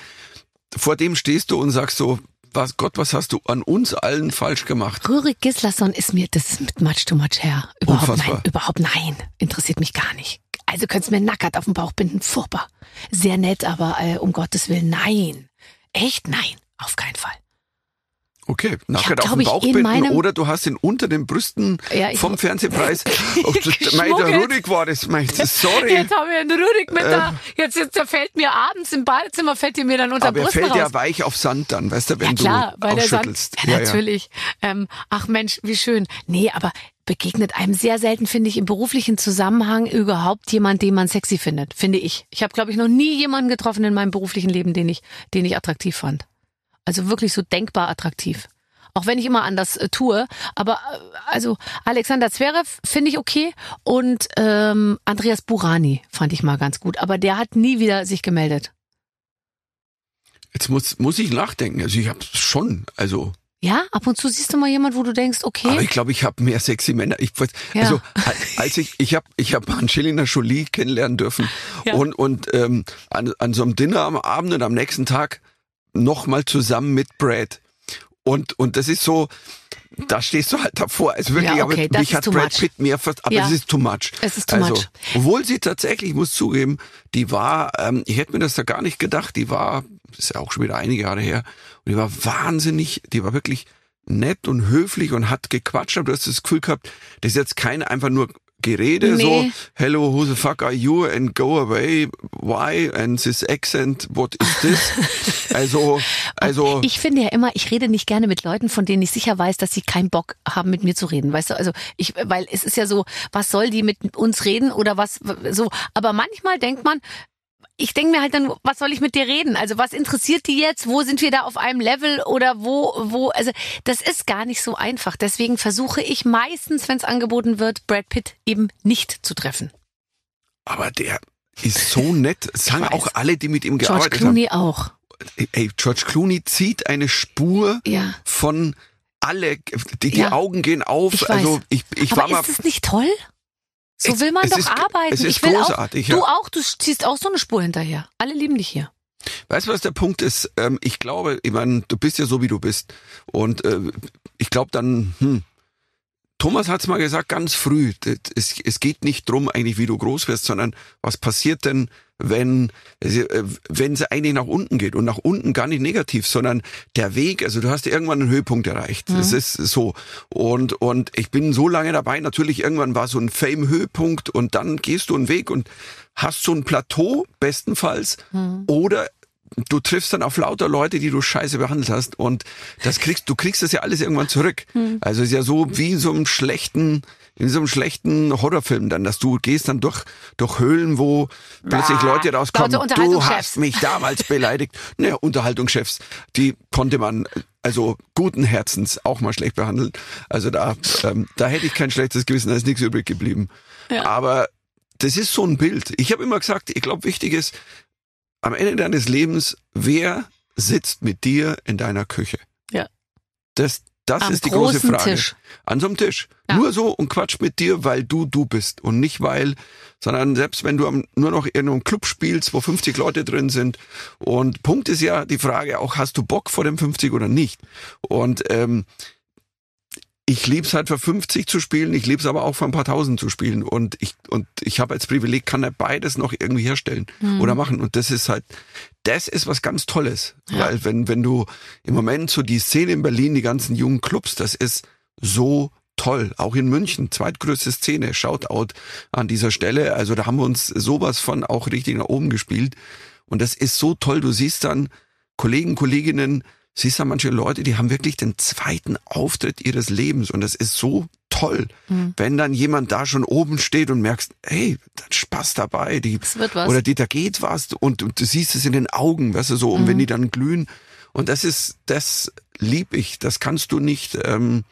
vor dem stehst du und sagst so, was Gott, was hast du an uns allen falsch gemacht? Rürik Gislason ist mir, das mit much too much hair. Überhaupt Unfassbar. nein, überhaupt nein. Interessiert mich gar nicht. Also könntest mir nackert auf den Bauch binden, furchtbar. Sehr nett, aber äh, um Gottes Willen, nein. Echt nein, auf keinen Fall. Okay, nachher auf ich, Bauch in binden oder du hast ihn unter den Brüsten Ja, vom Fernsehpreis. Oh, mein, der. Rudik war das, mein, sorry. Jetzt haben wir einen Rüdig mit da. Jetzt, jetzt der fällt mir abends im Badezimmer, fällt ihr mir dann unter Aber er Brüsten fällt raus. ja weich auf Sand dann, weißt du, wenn ja klar, du weil der Sand, ja, natürlich. Ähm, ach Mensch, wie schön. Nee, aber begegnet einem sehr selten, finde ich, im beruflichen Zusammenhang überhaupt jemand, den man sexy findet, finde ich. Ich habe, glaube ich, noch nie jemanden getroffen in meinem beruflichen Leben, den ich, den ich attraktiv fand. Also wirklich so denkbar attraktiv. Auch wenn ich immer anders äh, tue. Aber äh, also Alexander Zverev finde ich okay und ähm, Andreas Burani fand ich mal ganz gut. Aber der hat nie wieder sich gemeldet. Jetzt muss, muss ich nachdenken. Also ich habe schon, also, Ja, ab und zu siehst du mal jemand, wo du denkst, okay. aber ich glaube, ich habe mehr sexy Männer. Ich, weiß- Ja. Also al- als ich, ich habe, ich habe Angelina Jolie kennenlernen dürfen Ja. und und ähm, an, an so einem Dinner am Abend und am nächsten Tag nochmal zusammen mit Brad. Und und das ist so, da stehst du halt davor. Also wirklich, Ja, okay, aber mich hat Brad much. Pitt mehr fast, aber Ja. es ist too much. Es ist too also, much. Obwohl sie tatsächlich, ich muss zugeben, die war, ähm, ich hätte mir das da gar nicht gedacht, die war, das ist ja auch schon wieder einige Jahre her, und die war wahnsinnig, die war wirklich nett und höflich und hat gequatscht, aber du hast das Gefühl gehabt, das ist jetzt kein einfach nur Gerede, Nee. so, hello, who the fuck are you and go away, why, and this accent, what is this? also, also, Ich finde ja immer, ich rede nicht gerne mit Leuten, von denen ich sicher weiß, dass sie keinen Bock haben, mit mir zu reden. Weißt du, also ich, weil es ist ja so, was soll die mit uns reden oder was so. Aber manchmal denkt man, ich denke mir halt dann, was soll ich mit dir reden? Also was interessiert die jetzt? Wo sind wir da auf einem Level oder wo, wo? Also das ist gar nicht so einfach. Deswegen versuche ich meistens, wenn es angeboten wird, Brad Pitt eben nicht zu treffen. aber der ist so nett, das sagen auch alle, die mit ihm George gearbeitet Clooney auch. haben. Ey, George Clooney zieht eine Spur Ja. von alle, die, die Ja. Augen gehen auf. Ich also ich, ich Aber war mal. ist es nicht toll? So will man es doch ist- arbeiten. es ist ich will großartig, auch, ja. Du auch, du ziehst auch so eine Spur hinterher. Alle lieben dich hier. Weißt du, was der Punkt ist? Ähm, ich glaube, ich meine, du bist ja so, wie du bist. Und äh, ich glaube dann, hm, Thomas hat's mal gesagt, ganz früh, das- es, es geht nicht drum eigentlich, wie du groß wirst, sondern was passiert denn, wenn äh, wenn sie eigentlich nach unten geht und nach unten gar nicht negativ, sondern der Weg, also du hast irgendwann einen Höhepunkt erreicht. Das Mhm. ist so und und ich bin so lange dabei, natürlich irgendwann war so ein Fame Höhepunkt und dann gehst du einen Weg und hast so ein Plateau bestenfalls Mhm. oder du triffst dann auf lauter Leute, die du scheiße behandelt hast und das kriegst, du kriegst das ja alles irgendwann zurück. Hm. Also es ist ja so wie in so einem schlechten, in so einem schlechten Horrorfilm dann, dass du gehst dann durch, durch Höhlen, wo plötzlich Leute rauskommen. Lauter Du hast mich damals beleidigt. Naja, Unterhaltungschefs, die konnte man also guten Herzens auch mal schlecht behandeln. Also da, ähm, da hätte ich kein schlechtes Gewissen, da ist nichts übrig geblieben. Ja. Aber das ist so ein Bild. Ich habe immer gesagt, ich glaube, wichtig ist, am Ende deines Lebens, wer sitzt mit dir in deiner Küche? Ja. Das, das Am ist die große Frage. Tisch. An so einem Tisch. Ja. Nur so und quatscht mit dir, weil du du bist und nicht weil, sondern selbst wenn du am, nur noch in einem Club spielst, wo 50 Leute drin sind. Und Punkt ist ja die Frage auch, hast du Bock vor dem 50 oder nicht? Und ähm, ich lieb's halt für 50 zu spielen, ich lieb's aber auch für ein paar Tausend zu spielen. Und ich, und ich habe als Privileg, kann er beides noch irgendwie herstellen Mhm. oder machen. Und das ist halt, das ist was ganz Tolles. Ja. Weil wenn, wenn du im Moment so die Szene in Berlin, die ganzen jungen Clubs, das ist so toll. Auch in München, zweitgrößte Szene, Shoutout an dieser Stelle. Also da haben wir uns sowas von auch richtig nach oben gespielt. Und das ist so toll. Du siehst dann Kollegen, Kolleginnen, siehst dann manche Leute, die haben wirklich den zweiten Auftritt ihres Lebens. Und das ist so toll, Mhm. wenn dann jemand da schon oben steht und merkst, hey, da ist Spaß dabei. Die, Es wird was. oder die, da geht was und, und du siehst es in den Augen, weißt du, so, und Mhm. wenn die dann glühen. Und das ist, das lieb ich. Das kannst du nicht, ähm,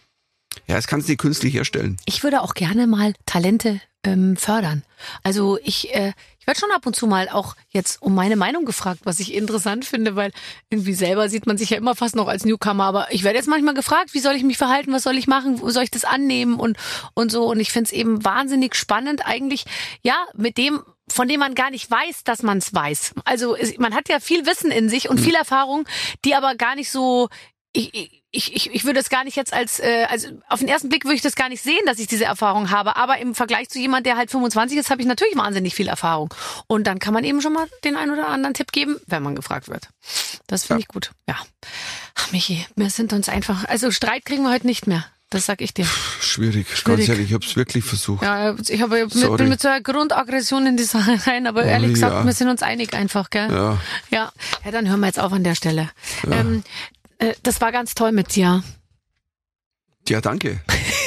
ja, das kannst du nicht künstlich herstellen. Ich würde auch gerne mal Talente ähm, fördern. Also ich, äh, ich werde schon ab und zu mal auch jetzt um meine Meinung gefragt, was ich interessant finde, weil irgendwie selber sieht man sich ja immer fast noch als Newcomer, aber ich werde jetzt manchmal gefragt, wie soll ich mich verhalten, was soll ich machen, wo soll ich das annehmen und, und so. Und ich finde es eben wahnsinnig spannend eigentlich, ja, mit dem, von dem man gar nicht weiß, dass man es weiß. Also man hat ja viel Wissen in sich und viel Erfahrung, die aber gar nicht so ich, ich, ich, ich würde es gar nicht jetzt als, äh, also auf den ersten Blick würde ich das gar nicht sehen, dass ich diese Erfahrung habe. Aber im Vergleich zu jemand, der halt 25 ist, habe ich natürlich wahnsinnig viel Erfahrung. Und dann kann man eben schon mal den einen oder anderen Tipp geben, wenn man gefragt wird. Das finde Ja. ich gut. Ja. Ach, Michi, wir sind uns einfach, also Streit kriegen wir heute nicht mehr. Das sag ich dir. Schwierig, ganz Schwierig. ehrlich, ich hab's wirklich versucht. Ja, ich habe mit, Sorry. bin mit so einer Grundaggression in die Sache rein, aber Oh, ehrlich gesagt, ja. wir sind uns einig einfach, gell? Ja. Ja, ja dann hören wir jetzt auf an der Stelle. Ähm, äh, das war ganz toll mit dir. Ja, danke.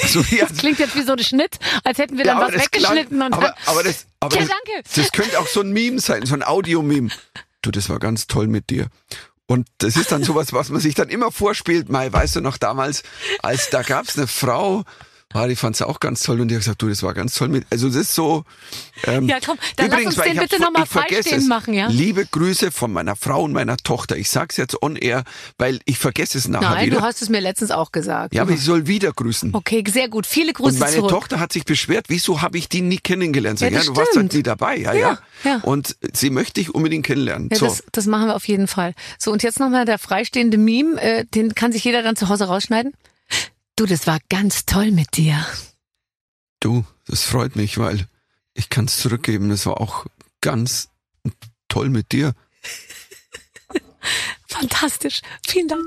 Also, ja, Das klingt jetzt wie so ein Schnitt, als hätten wir ja, dann was das klang- weggeschnitten und aber, aber das, aber Ja, das, danke. das könnte auch so ein Meme sein, so ein Audio-Meme. Du, das war ganz toll mit dir. Und das ist dann sowas, was man sich dann immer vorspielt. Mai, weißt du noch damals, als da gab's eine Frau, ah, die fand's auch ganz toll und die hat gesagt, du, das war ganz toll mit. Also das ist so. Ähm, Ja, komm, dann lass uns den bitte ver- noch mal ich vergesse freistehend es. machen, ja? Liebe Grüße von meiner Frau und meiner Tochter. Ich sag's jetzt on air, weil ich vergesse es nachher Nein, wieder. du hast es mir letztens auch gesagt. ja, aber ich soll wieder grüßen. okay, sehr gut. Viele Grüße Und meine zurück. Tochter hat sich beschwert, wieso habe ich die nie kennengelernt? Sag, Ja, ja, du warst stimmt. halt nie dabei. Ja, Ja, ja. ja. Und sie möchte ich unbedingt kennenlernen. Ja, so. das, das machen wir auf jeden Fall. So, und jetzt nochmal der freistehende Meme, äh, den kann sich jeder dann zu Hause rausschneiden. Du, das war ganz toll mit dir. Du, das freut mich, weil ich kann es zurückgeben. Das war auch ganz toll mit dir. Fantastisch. Vielen Dank.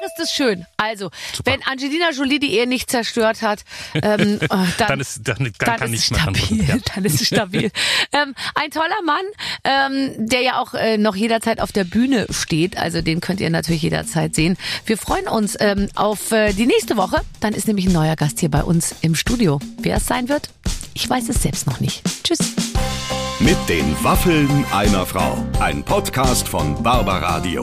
Ach, ist das schön. Also, wenn Angelina Jolie die Ehe nicht zerstört hat, ähm, äh, dann, Dann ist, dann, dann, dann kann ist stabil. Ja. Dann ist es stabil. ähm, ein toller Mann, ähm, der ja auch äh, noch jederzeit auf der Bühne steht. Also den könnt ihr natürlich jederzeit sehen. Wir freuen uns ähm, auf äh, die nächste Woche. Dann ist nämlich ein neuer Gast hier bei uns im Studio. Wer es sein wird, ich weiß es selbst noch nicht. Tschüss. Mit den Waffeln einer Frau. Ein Podcast von Barbaradio.